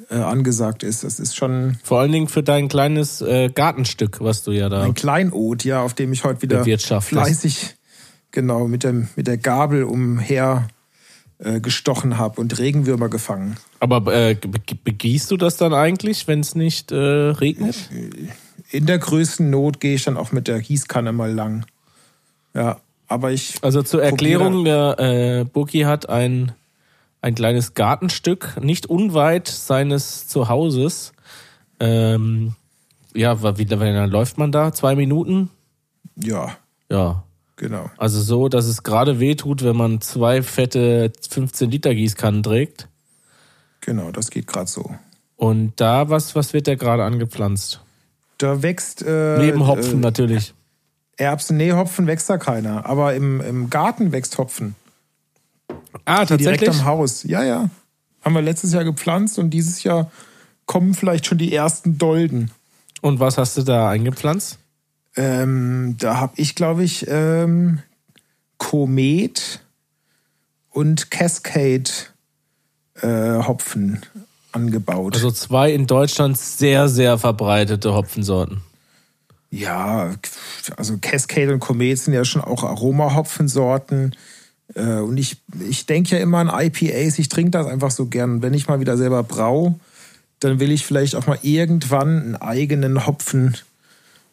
äh, angesagt ist. Das ist schon Vor allen Dingen für dein kleines äh, Gartenstück, was du ja da. ein Kleinod, ja, auf dem ich heute wieder fleißig, genau, mit, dem, mit der Gabel umher äh, gestochen habe und Regenwürmer gefangen. Aber äh, be- begießt du das dann eigentlich, wenn es nicht äh, regnet? In der größten Not gehe ich dann auch mit der Gießkanne mal lang. Ja, aber ich. Also zur Erklärung, der äh, Buki hat ein, ein kleines Gartenstück, nicht unweit seines Zuhauses. Ähm, ja, wie lange läuft man da? Zwei Minuten? Ja, Ja. Genau. Also so, dass es gerade weh tut, wenn man zwei fette 15 Liter Gießkannen trägt. Genau, das geht gerade so. Und da, was, was wird da gerade angepflanzt? Da wächst. Äh, Neben Hopfen Äh, natürlich. Erbsen, nee, Hopfen wächst da keiner. Aber im, im Garten wächst Hopfen. Ah, Direkt am Haus. Ja, ja. Haben wir letztes Jahr gepflanzt und dieses Jahr kommen vielleicht schon die ersten Dolden. Und was hast du da eingepflanzt? Ähm, da habe ich, glaube ich, ähm, Komet und Cascade äh, Hopfen angebaut. Also zwei in Deutschland sehr, sehr verbreitete Hopfensorten. Ja, also Cascade und Komet sind ja schon auch Aromahopfensorten. Äh, und ich, ich denke ja immer an IPAs, ich trinke das einfach so gern. Wenn ich mal wieder selber brau, dann will ich vielleicht auch mal irgendwann einen eigenen Hopfen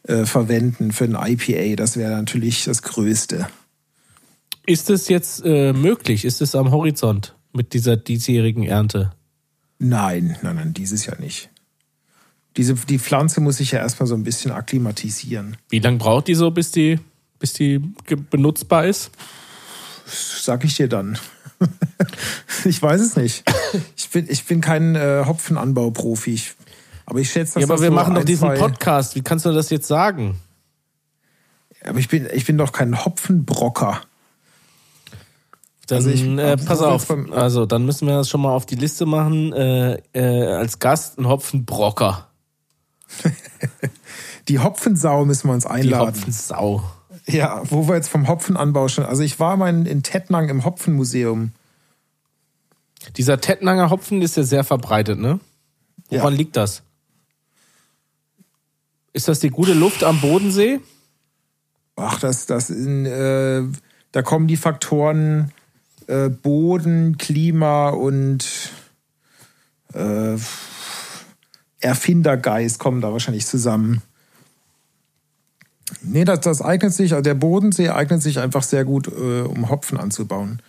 äh, verwenden für ein IPA. Das wäre natürlich das Größte. Ist es jetzt äh, möglich? Ist es am Horizont mit dieser diesjährigen Ernte? Nein, nein, nein, dieses Jahr nicht. Diese, die Pflanze muss sich ja erstmal so ein bisschen akklimatisieren. Wie lange braucht die so, bis die, bis die benutzbar ist? Sag ich dir dann. ich weiß es nicht. Ich bin, ich bin kein äh, Hopfenanbauprofi. Aber ich schätze, dass Ja, aber das wir machen doch diesen Podcast. Wie kannst du das jetzt sagen? Aber ich bin, ich bin doch kein Hopfenbrocker. Dann Also ich- äh, pass auf. beim- Also dann müssen wir das schon mal auf die Liste machen. Äh, äh, als Gast ein Hopfenbrocker. Die Hopfensau müssen wir uns Die einladen. Hopfensau. Ja, wo wir jetzt vom Hopfenanbau schon. Also ich war mal in, in Tettnang im Hopfenmuseum. Dieser Tettnanger Hopfen ist ja sehr verbreitet, ne? Woran Ja. liegt das? Ist das die gute Luft am Bodensee? Ach, das, das in, äh, da kommen die Faktoren äh, Boden, Klima und äh, Erfindergeist kommen da wahrscheinlich zusammen. Nee, das, das eignet sich, also der Bodensee eignet sich einfach sehr gut, äh, um Hopfen anzubauen.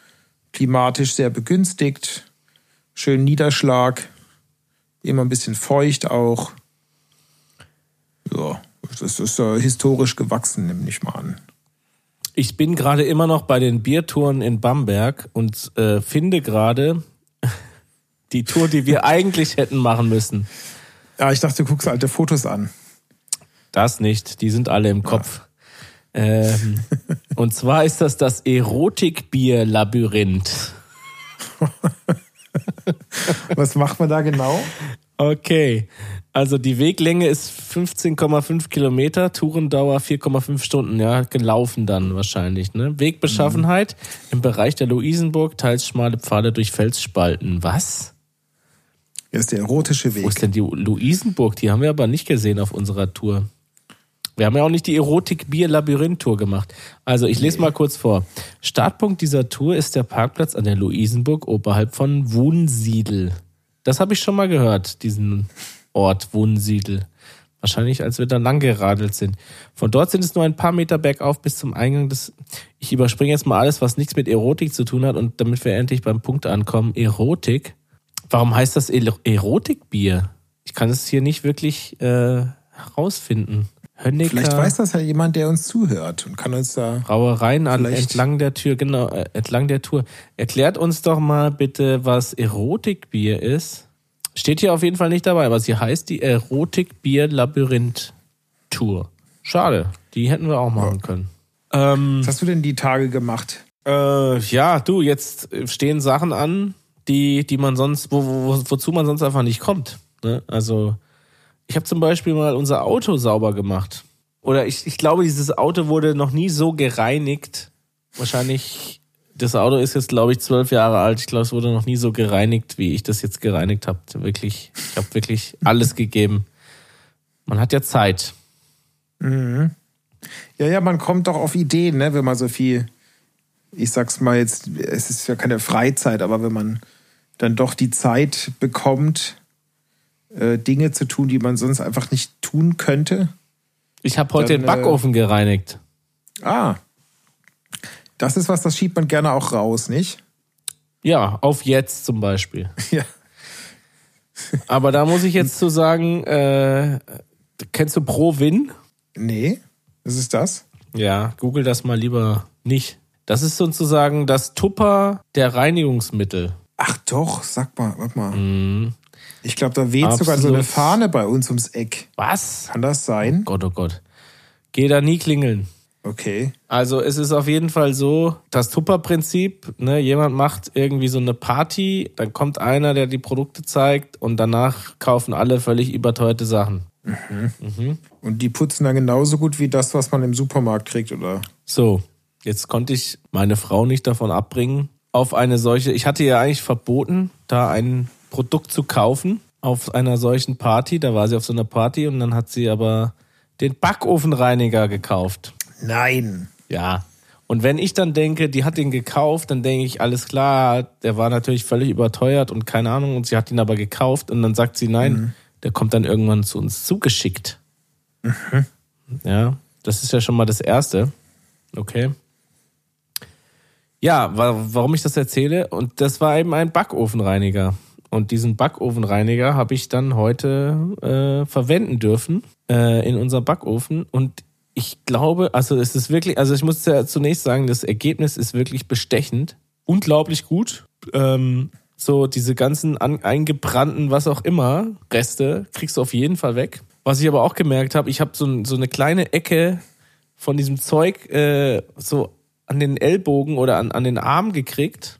Klimatisch sehr begünstigt, schön Niederschlag, immer ein bisschen feucht auch. Ja, das ist äh, historisch gewachsen, nehme ich mal an. Ich bin gerade immer noch bei den Biertouren in Bamberg und äh, finde gerade die Tour, die wir eigentlich hätten machen müssen. Ja, ich dachte, du guckst alte Fotos an. Das nicht, die sind alle im Kopf. Ähm, und zwar ist das das Erotikbier-Labyrinth. Was macht man da genau? Okay, also die Weglänge ist 15,5 Kilometer, Tourendauer 4,5 Stunden, ja, gelaufen dann wahrscheinlich. Ne? Wegbeschaffenheit im Bereich der Luisenburg, teils schmale Pfade durch Felsspalten. Was? Das ist der erotische Wo Weg. ist denn die Luisenburg? Die haben wir aber nicht gesehen auf unserer Tour. Wir haben ja auch nicht die Erotik-Bier-Labyrinth-Tour gemacht. Also ich lese mal kurz vor. Startpunkt dieser Tour ist der Parkplatz an der Luisenburg oberhalb von Wunsiedel. Das habe ich schon mal gehört, diesen Ort Wunsiedel. Wahrscheinlich, als wir da lang geradelt sind. Von dort sind es nur ein paar Meter bergauf bis zum Eingang des. Ich überspringe jetzt mal alles, was nichts mit Erotik zu tun hat und damit wir endlich beim Punkt ankommen. Erotik. Warum heißt das Erotikbier? Ich kann es hier nicht wirklich äh, herausfinden. Hönnecker Vielleicht weiß das ja jemand, der uns zuhört und kann uns da. Brauereien entlang der Tür, genau, äh, entlang der Tour. Erklärt uns doch mal bitte, was Erotikbier ist. Steht hier auf jeden Fall nicht dabei, aber sie heißt die Erotikbier-Labyrinth-Tour. Schade, die hätten wir auch machen können. Ähm, Was hast du denn die Tage gemacht? äh, ja, du, jetzt stehen Sachen an, die, die man sonst, wo, wo, wozu man sonst einfach nicht kommt. Ne? Also, ich habe zum Beispiel mal unser Auto sauber gemacht. Oder ich, ich glaube, dieses Auto wurde noch nie so gereinigt. Wahrscheinlich, das Auto ist jetzt, glaube ich, zwölf Jahre alt. Ich glaube, es wurde noch nie so gereinigt, wie ich das jetzt gereinigt habe. Wirklich, ich habe wirklich alles gegeben. Man hat ja Zeit. Ja, ja, man kommt doch auf Ideen, ne, wenn man so viel, ich sag's mal jetzt, es ist ja keine Freizeit, aber wenn man dann doch die Zeit bekommt, äh, Dinge zu tun, die man sonst einfach nicht tun könnte. Ich habe heute Dann, den Backofen gereinigt. Ah, das ist was, das schiebt man gerne auch raus, nicht? Ja, auf jetzt zum Beispiel. Ja. Aber da muss ich jetzt zu sagen, äh, kennst du ProWin? Nee, was ist das? Ja, google das mal lieber nicht. Das ist sozusagen das Tupper der Reinigungsmittel. Ach doch, sag mal, warte mal. Mhm. Ich glaube, da weht sogar so Absolut. eine Fahne bei uns ums Eck. Was? Kann das sein? Gott, oh Gott. Geh da nie klingeln. Okay. Also es ist auf jeden Fall so, das Tupper-Prinzip, ne, jemand macht irgendwie so eine Party, dann kommt einer, der die Produkte zeigt und danach kaufen alle völlig überteuerte Sachen. Und die putzen dann genauso gut wie das, was man im Supermarkt kriegt, oder? So, jetzt konnte ich meine Frau nicht davon abbringen, auf eine solche, ich hatte ja eigentlich verboten, da ein Produkt zu kaufen auf einer solchen Party, da war sie auf so einer Party und dann hat sie aber den Backofenreiniger gekauft. Nein. Ja. Und wenn ich dann denke, die hat den gekauft, dann denke ich, alles klar, der war natürlich völlig überteuert und keine Ahnung, und sie hat ihn aber gekauft und dann sagt sie, nein, mhm. der kommt dann irgendwann zu uns zugeschickt. Mhm. Ja, das ist ja schon mal das Erste. Okay. Ja, warum ich das erzähle, und das war eben ein Backofenreiniger. Und diesen Backofenreiniger habe ich dann heute äh, verwenden dürfen äh, in unserem Backofen. Und ich glaube, also es ist wirklich, also ich muss ja zunächst sagen, das Ergebnis ist wirklich bestechend. Unglaublich gut. Ähm, so diese ganzen an, eingebrannten, was auch immer, Reste kriegst du auf jeden Fall weg. Was ich aber auch gemerkt habe, ich habe so, so eine kleine Ecke von diesem Zeug äh, so an den Ellbogen oder an, an den Arm gekriegt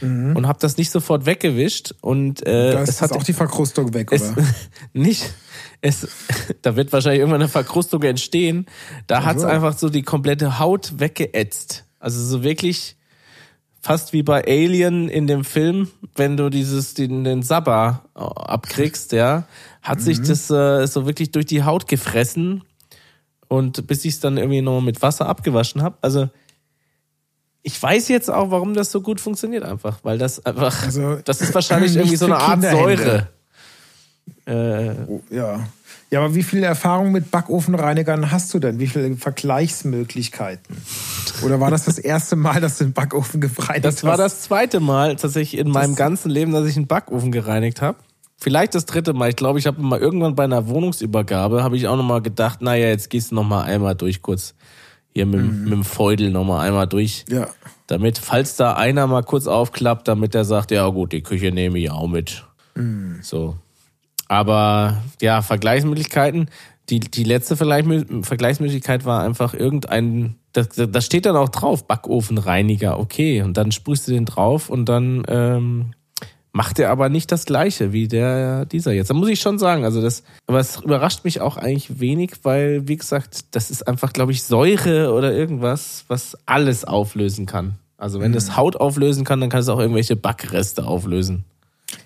mhm. und habe das nicht sofort weggewischt und äh, da ist es hat auch die Verkrustung weg, es, oder? nicht es, da wird wahrscheinlich irgendwann eine Verkrustung entstehen. Da also. hat's einfach so die komplette Haut weggeätzt. Also so wirklich fast wie bei Alien in dem Film, wenn du dieses den, den Sabba äh, abkriegst, ja, hat mhm. sich das äh, so wirklich durch die Haut gefressen und bis ich es dann irgendwie noch mit Wasser abgewaschen habe. Also ich weiß jetzt auch, warum das so gut funktioniert einfach, weil das einfach, also, das ist wahrscheinlich irgendwie so eine Art Säure. Äh, oh, ja. Ja, aber wie viel Erfahrung mit Backofenreinigern hast du denn? Wie viele Vergleichsmöglichkeiten? Oder war das das erste Mal, dass du den Backofen gereinigt hast? Das war das zweite Mal tatsächlich in das meinem ganzen Leben, dass ich einen Backofen gereinigt habe. Vielleicht das dritte Mal. Ich glaube, ich habe mal irgendwann bei einer Wohnungsübergabe, habe ich auch nochmal gedacht, naja, jetzt gehst du nochmal einmal durch kurz. Hier mit, mhm. mit dem Feudel nochmal einmal durch. Ja. Damit, falls da einer mal kurz aufklappt, damit er sagt, ja gut, die Küche nehme ich auch mit. Mhm. So. Aber ja, Vergleichsmöglichkeiten. Die, die letzte Vergleichsmöglichkeit war einfach irgendein, das, das steht dann auch drauf, Backofenreiniger, okay. Und dann sprühst du den drauf und dann ähm, macht er aber nicht das gleiche wie der dieser jetzt. Da muss ich schon sagen, also das, aber es überrascht mich auch eigentlich wenig, weil, wie gesagt, das ist einfach, glaube ich, Säure oder irgendwas, was alles auflösen kann. Also wenn mhm. das Haut auflösen kann, dann kann es auch irgendwelche Backreste auflösen.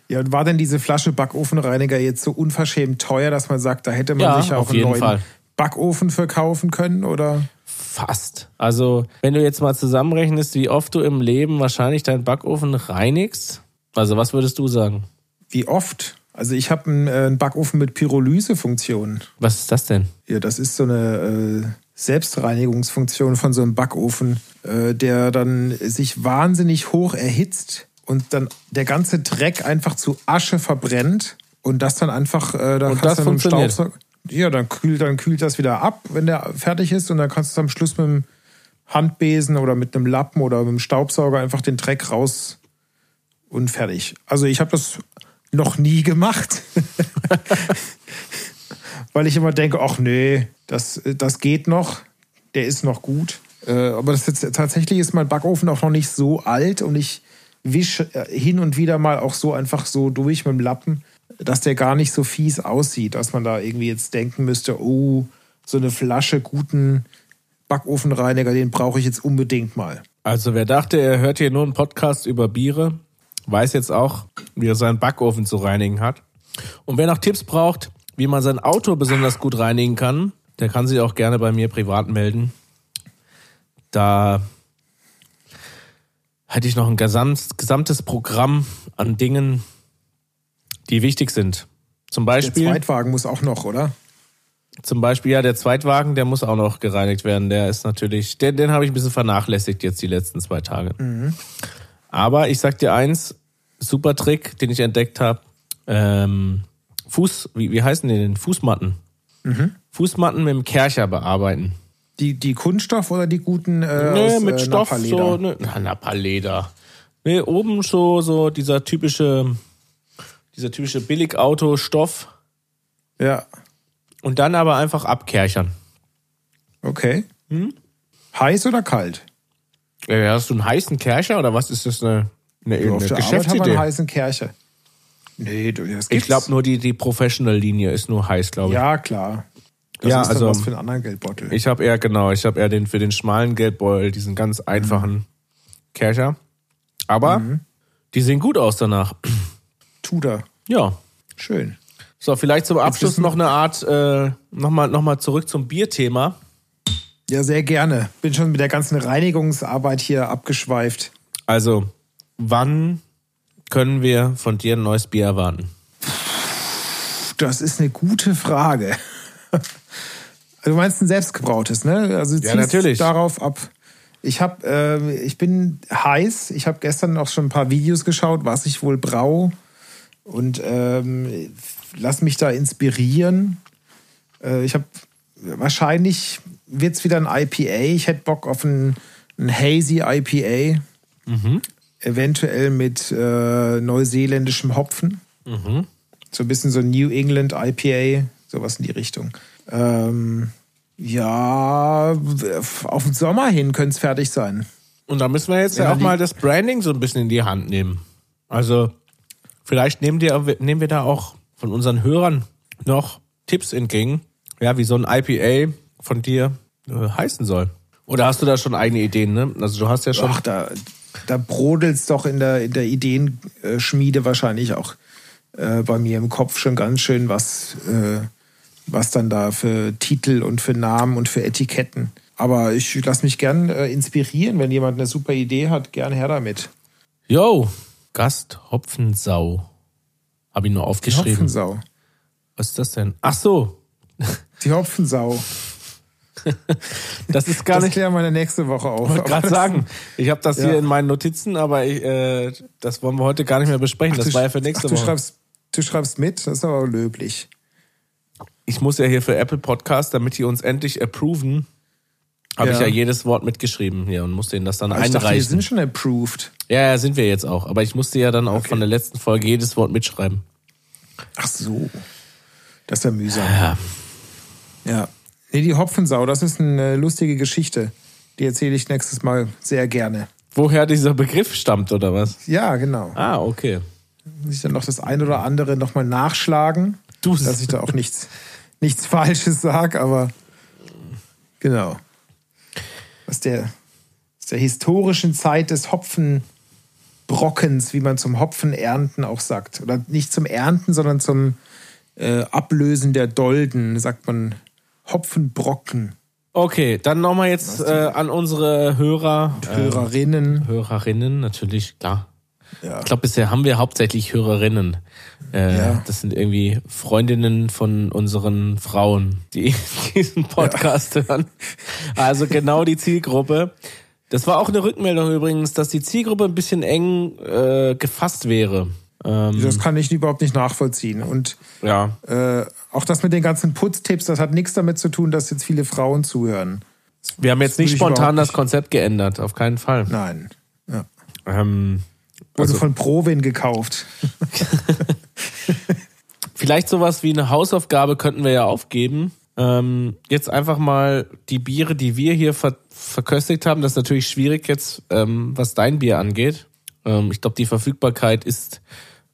Ja, und war denn diese Flasche Backofenreiniger jetzt so unverschämt teuer, dass man sagt, da hätte man ja, sich auch einen neuen Fall. Backofen verkaufen können, oder? Fast. Also, wenn du jetzt mal zusammenrechnest, wie oft du im Leben wahrscheinlich deinen Backofen reinigst, also was würdest du sagen? Wie oft? Also ich habe einen, äh, einen, Backofen mit Pyrolysefunktion. Was ist das denn? Ja, das ist so eine äh, Selbstreinigungsfunktion von so einem Backofen, äh, der dann sich wahnsinnig hoch erhitzt und dann der ganze Dreck einfach zu Asche verbrennt und das dann einfach, äh, da und kannst das du dann Staubsauger. Ja, dann kühlt, dann kühlt das wieder ab, wenn der fertig ist und dann kannst du am Schluss mit dem Handbesen oder mit einem Lappen oder mit dem Staubsauger einfach den Dreck raus und fertig. Also ich habe das noch nie gemacht, weil ich immer denke, ach nee, das, das geht noch, der ist noch gut. Äh, aber das jetzt, tatsächlich ist mein Backofen auch noch nicht so alt und ich wische äh, hin und wieder mal auch so einfach so durch mit dem Lappen, dass der gar nicht so fies aussieht, dass man da irgendwie jetzt denken müsste, oh, so eine Flasche guten Backofenreiniger, den brauche ich jetzt unbedingt mal. Also wer dachte, er hört hier nur einen Podcast über Biere, weiß jetzt auch, wie er seinen Backofen zu reinigen hat. Und wer noch Tipps braucht, wie man sein Auto besonders gut reinigen kann, der kann sich auch gerne bei mir privat melden. Da hätte ich noch ein gesamtes Programm an Dingen, die wichtig sind. Zum Beispiel. Der Zweitwagen muss auch noch, oder? Zum Beispiel, ja, der Zweitwagen, der muss auch noch gereinigt werden. Der ist natürlich, den, den habe ich ein bisschen vernachlässigt jetzt die letzten zwei Tage. Mhm. Aber ich sag dir eins, super Trick, den ich entdeckt habe. Ähm, Fuß, wie, wie heißen die denn? Fußmatten. Mhm. Fußmatten mit dem Kercher bearbeiten. Die, die Kunststoff oder die guten äh, nee, mit äh, Stoff, so, ne, na, Napaleder. Nee, oben so, so dieser typische, dieser typische Billigauto-Stoff. Ja. Und dann aber einfach abkerchern. Okay. Hm? Heiß oder kalt? Ja, hast du einen heißen Kercher oder was ist das eine, eine, eine Geschäftsidee? Haben einen heißen Kercher. Nee, das gibt's. Ich glaube nur die, die Professional-Linie ist nur heiß, glaube ich. Ja, klar. Das ja, ist also was für einen anderen Geldbeutel. Ich habe eher genau, ich habe eher den für den schmalen Geldbeutel diesen ganz einfachen mhm. Kercher. Aber mhm. die sehen gut aus danach. Tut er. Ja. Schön. So, vielleicht zum Abschluss noch eine Art, äh, nochmal noch mal zurück zum Bierthema. Ja, sehr gerne. Bin schon mit der ganzen Reinigungsarbeit hier abgeschweift. Also, wann können wir von dir ein neues Bier erwarten? Das ist eine gute Frage. Du meinst ein selbstgebrautes, ne? Also ja, natürlich. darauf ab. Ich hab, äh, ich bin heiß. Ich habe gestern auch schon ein paar Videos geschaut, was ich wohl brau und ähm, lass mich da inspirieren. Äh, ich habe wahrscheinlich wird es wieder ein IPA. Ich hätte Bock auf ein, ein Hazy IPA. Mhm. Eventuell mit äh, neuseeländischem Hopfen. Mhm. So ein bisschen so New England IPA, sowas in die Richtung. Ähm, ja, auf den Sommer hin könnte es fertig sein. Und da müssen wir jetzt ja, ja auch mal das Branding so ein bisschen in die Hand nehmen. Also, vielleicht nehmen, die, nehmen wir da auch von unseren Hörern noch Tipps entgegen, ja, wie so ein IPA von dir äh, heißen soll. Oder hast du da schon eigene Ideen, ne? Also du hast ja schon. Ach, da, da brodelt es doch in der, in der Ideenschmiede wahrscheinlich auch äh, bei mir im Kopf schon ganz schön, was, äh, was dann da für Titel und für Namen und für Etiketten. Aber ich lasse mich gern äh, inspirieren, wenn jemand eine super Idee hat, gern her damit. Yo, Gast Hopfensau. Habe ich nur aufgeschrieben. Hopfensau. Was ist das denn? Ach so. Die Hopfensau. das ist gar das nicht. Das klären wir nächste Woche auf. Ich wollte gerade sagen, ich habe das ja. hier in meinen Notizen, aber ich, äh, das wollen wir heute gar nicht mehr besprechen. Ach, das war ja für nächste ach, Woche. Du schreibst, du schreibst mit, das ist aber löblich. Ich muss ja hier für Apple Podcast, damit die uns endlich approven, habe ja. ich ja jedes Wort mitgeschrieben hier und musste ihnen das dann aber einreichen. Ich dachte, wir sind schon approved. Ja, ja, sind wir jetzt auch. Aber ich musste ja dann auch okay. von der letzten Folge jedes Wort mitschreiben. Ach so. Das ist ja mühsam. Ja. Ja. Nee, die Hopfensau, das ist eine lustige Geschichte. Die erzähle ich nächstes Mal sehr gerne. Woher dieser Begriff stammt, oder was? Ja, genau. Ah, okay. Muss ich dann noch das ein oder andere nochmal nachschlagen. Du dass ich da auch nichts, nichts Falsches sage, aber genau. Aus der, aus der historischen Zeit des Hopfenbrockens, wie man zum Hopfenernten auch sagt. Oder nicht zum Ernten, sondern zum äh, Ablösen der Dolden, sagt man Hopfenbrocken. Okay, dann nochmal jetzt äh, an unsere Hörer. Und Hörerinnen. Äh, Hörerinnen, natürlich, klar. Ja. Ich glaube, bisher haben wir hauptsächlich Hörerinnen. Äh, ja. Das sind irgendwie Freundinnen von unseren Frauen, die diesen Podcast ja. hören. Also genau die Zielgruppe. Das war auch eine Rückmeldung übrigens, dass die Zielgruppe ein bisschen eng äh, gefasst wäre. Ähm, das kann ich überhaupt nicht nachvollziehen. Und ja. äh, auch das mit den ganzen Putztipps, das hat nichts damit zu tun, dass jetzt viele Frauen zuhören. Das Wir haben jetzt nicht spontan das Konzept geändert, auf keinen Fall. Nein. Ja. Ähm, also, also von Provin gekauft. Vielleicht sowas wie eine Hausaufgabe könnten wir ja aufgeben. Ähm, jetzt einfach mal die Biere, die wir hier ver verköstigt haben. Das ist natürlich schwierig jetzt, ähm, was dein Bier angeht. Ähm, ich glaube, die Verfügbarkeit ist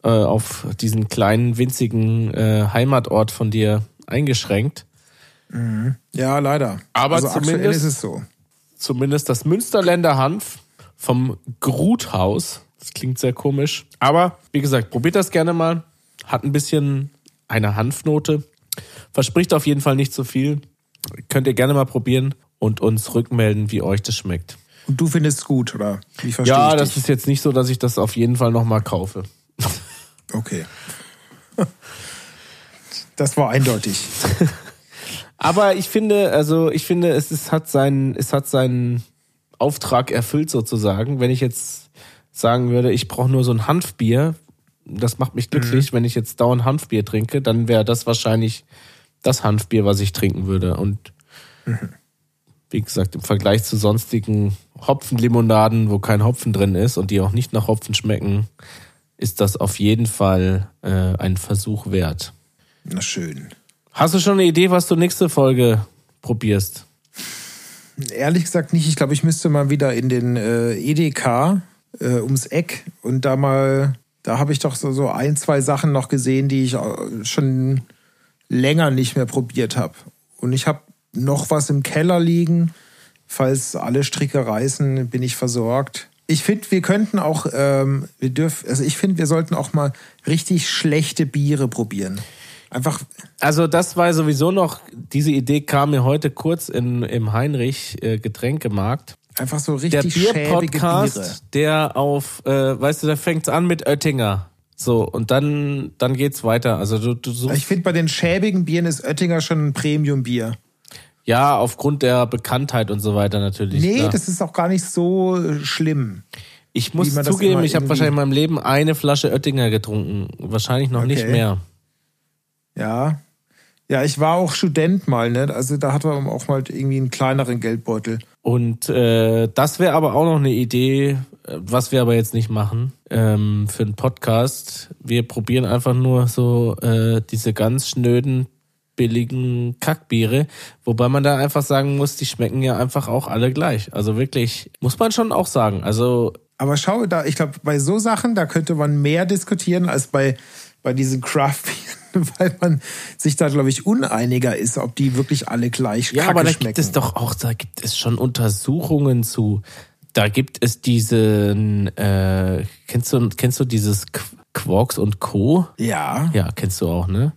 äh, auf diesen kleinen, winzigen äh, Heimatort von dir eingeschränkt. Mhm. Ja, leider. Aber also zumindest ist es so. Zumindest das Münsterländer Hanf vom Gruthaus. Das klingt sehr komisch. Aber wie gesagt, probiert das gerne mal. Hat ein bisschen eine Hanfnote. Verspricht auf jeden Fall nicht so viel. Könnt ihr gerne mal probieren und uns rückmelden, wie euch das schmeckt. Und du findest es gut, oder? Ja, das ist jetzt nicht so, dass ich das auf jeden Fall nochmal kaufe. Okay. Das war eindeutig. Aber ich finde, also ich finde, es, es hat seinen, es hat seinen Auftrag erfüllt sozusagen. Wenn ich jetzt sagen würde, ich brauche nur so ein Hanfbier, das macht mich glücklich. Mhm. Wenn ich jetzt dauernd Hanfbier trinke, dann wäre das wahrscheinlich das Hanfbier, was ich trinken würde. Und mhm. wie gesagt, im Vergleich zu sonstigen Hopfenlimonaden, wo kein Hopfen drin ist und die auch nicht nach Hopfen schmecken, ist das auf jeden Fall äh, ein Versuch wert. Na schön. Hast du schon eine Idee, was du nächste Folge probierst? Ehrlich gesagt nicht. Ich glaube, ich müsste mal wieder in den äh, EDK äh, ums Eck und da mal, da habe ich doch so, so ein, zwei Sachen noch gesehen, die ich äh, schon länger nicht mehr probiert habe. Und ich habe noch was im Keller liegen. Falls alle Stricke reißen, bin ich versorgt. Ich finde, wir könnten auch, ähm, wir dürfen, also ich finde, wir sollten auch mal richtig schlechte Biere probieren. Einfach. Also das war sowieso noch, diese Idee kam mir heute kurz in, im Heinrich äh, Getränkemarkt. Einfach so Der richtig schäbige Biere. Bier-Podcast, der auf, äh, weißt du, da fängt's an mit Oettinger. So, und dann, dann geht's weiter. Also du, du suchst, Ich finde, bei den schäbigen Bieren ist Oettinger schon ein Premium-Bier. Ja, aufgrund der Bekanntheit und so weiter natürlich. Nee, klar. das ist auch gar nicht so äh, schlimm. ich muss zugeben, ich habe wahrscheinlich in meinem Leben eine Flasche Oettinger getrunken. Wahrscheinlich noch nicht Okay. mehr. Ja. Ja, ich war auch Student mal, ne? Also da hat man auch mal irgendwie einen kleineren Geldbeutel. Und äh, das wäre aber auch noch eine Idee, äh, was wir aber jetzt nicht machen ähm, für einen Podcast. Wir probieren einfach nur so äh, diese ganz schnöden, billigen Kackbiere, wobei man da einfach sagen muss, die schmecken ja einfach auch alle gleich. Also wirklich, muss man schon auch sagen. Also Aber schau, da, ich glaube, bei so Sachen, da könnte man mehr diskutieren als bei, bei diesen craft weil man sich da, glaube ich, uneiniger ist, ob die wirklich alle gleich Ja, aber da schmecken. gibt es doch auch, da gibt es schon Untersuchungen zu. Da gibt es diesen, äh, kennst du, kennst du dieses Qu- Quarks und Co? ja, Ja, kennst du auch, ne?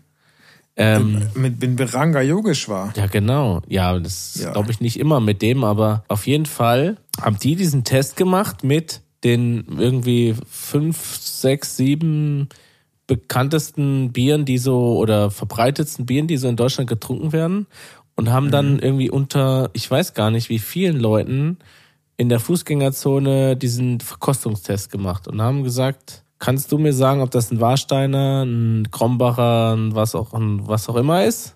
Ähm, mit, mit Beranga Yogeshwar. ja, genau. Ja, das Ja. glaube ich nicht immer mit dem, aber auf jeden Fall haben die diesen Test gemacht mit den irgendwie fünf, sechs, sieben bekanntesten Bieren, die so oder verbreitetsten Bieren, die so in Deutschland getrunken werden und haben dann irgendwie unter, ich weiß gar nicht, wie vielen Leuten in der Fußgängerzone diesen Verkostungstest gemacht und haben gesagt, kannst du mir sagen, ob das ein Warsteiner, ein Krombacher, ein was auch, ein was auch immer ist?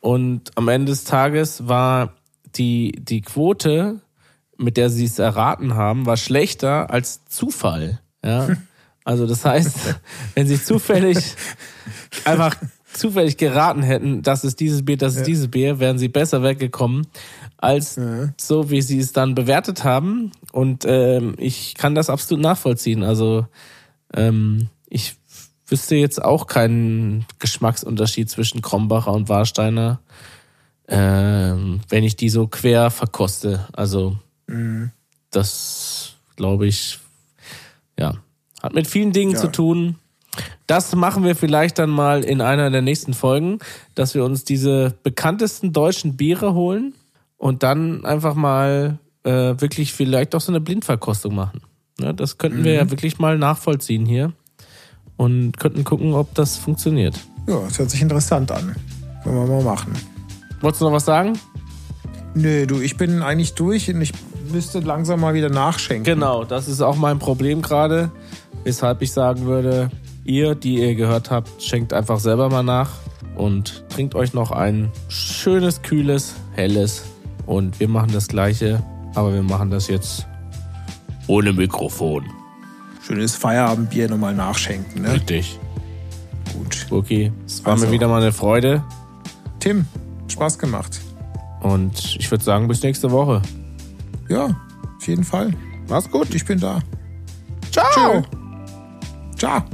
Und am Ende des Tages war die, die Quote, mit der sie es erraten haben, war schlechter als Zufall. Ja. Also das heißt, wenn sie zufällig einfach zufällig geraten hätten, das ist dieses Bier, das ist dieses Bier, wären sie besser weggekommen, als so wie sie es dann bewertet haben. Und ähm, ich kann das absolut nachvollziehen. Also ähm, ich wüsste jetzt auch keinen Geschmacksunterschied zwischen Krombacher und Warsteiner, ähm, wenn ich die so quer verkoste. Also das glaube ich, ja, hat mit vielen Dingen Ja. zu tun. Das machen wir vielleicht dann mal in einer der nächsten Folgen, dass wir uns diese bekanntesten deutschen Biere holen und dann einfach mal äh, wirklich vielleicht auch so eine Blindverkostung machen. Ja, das könnten wir ja wirklich mal nachvollziehen hier und könnten gucken, ob das funktioniert. Ja, das hört sich interessant an. Können wir mal machen. Wolltest du noch was sagen? Nö, du, ich bin eigentlich durch und ich müsste langsam mal wieder nachschenken. Genau, das ist auch mein Problem gerade, weshalb ich sagen würde, ihr, die ihr gehört habt, schenkt einfach selber mal nach und trinkt euch noch ein schönes, kühles, helles und wir machen das gleiche, aber wir machen das jetzt ohne Mikrofon. Schönes Feierabendbier nochmal nachschenken, ne? Richtig. Gut. Okay, es war Also. mir wieder mal eine Freude Tim, Spaß gemacht. und ich würde sagen, bis nächste Woche. Ja, auf jeden Fall. Mach's gut. Ich bin da. Ciao. Ciao.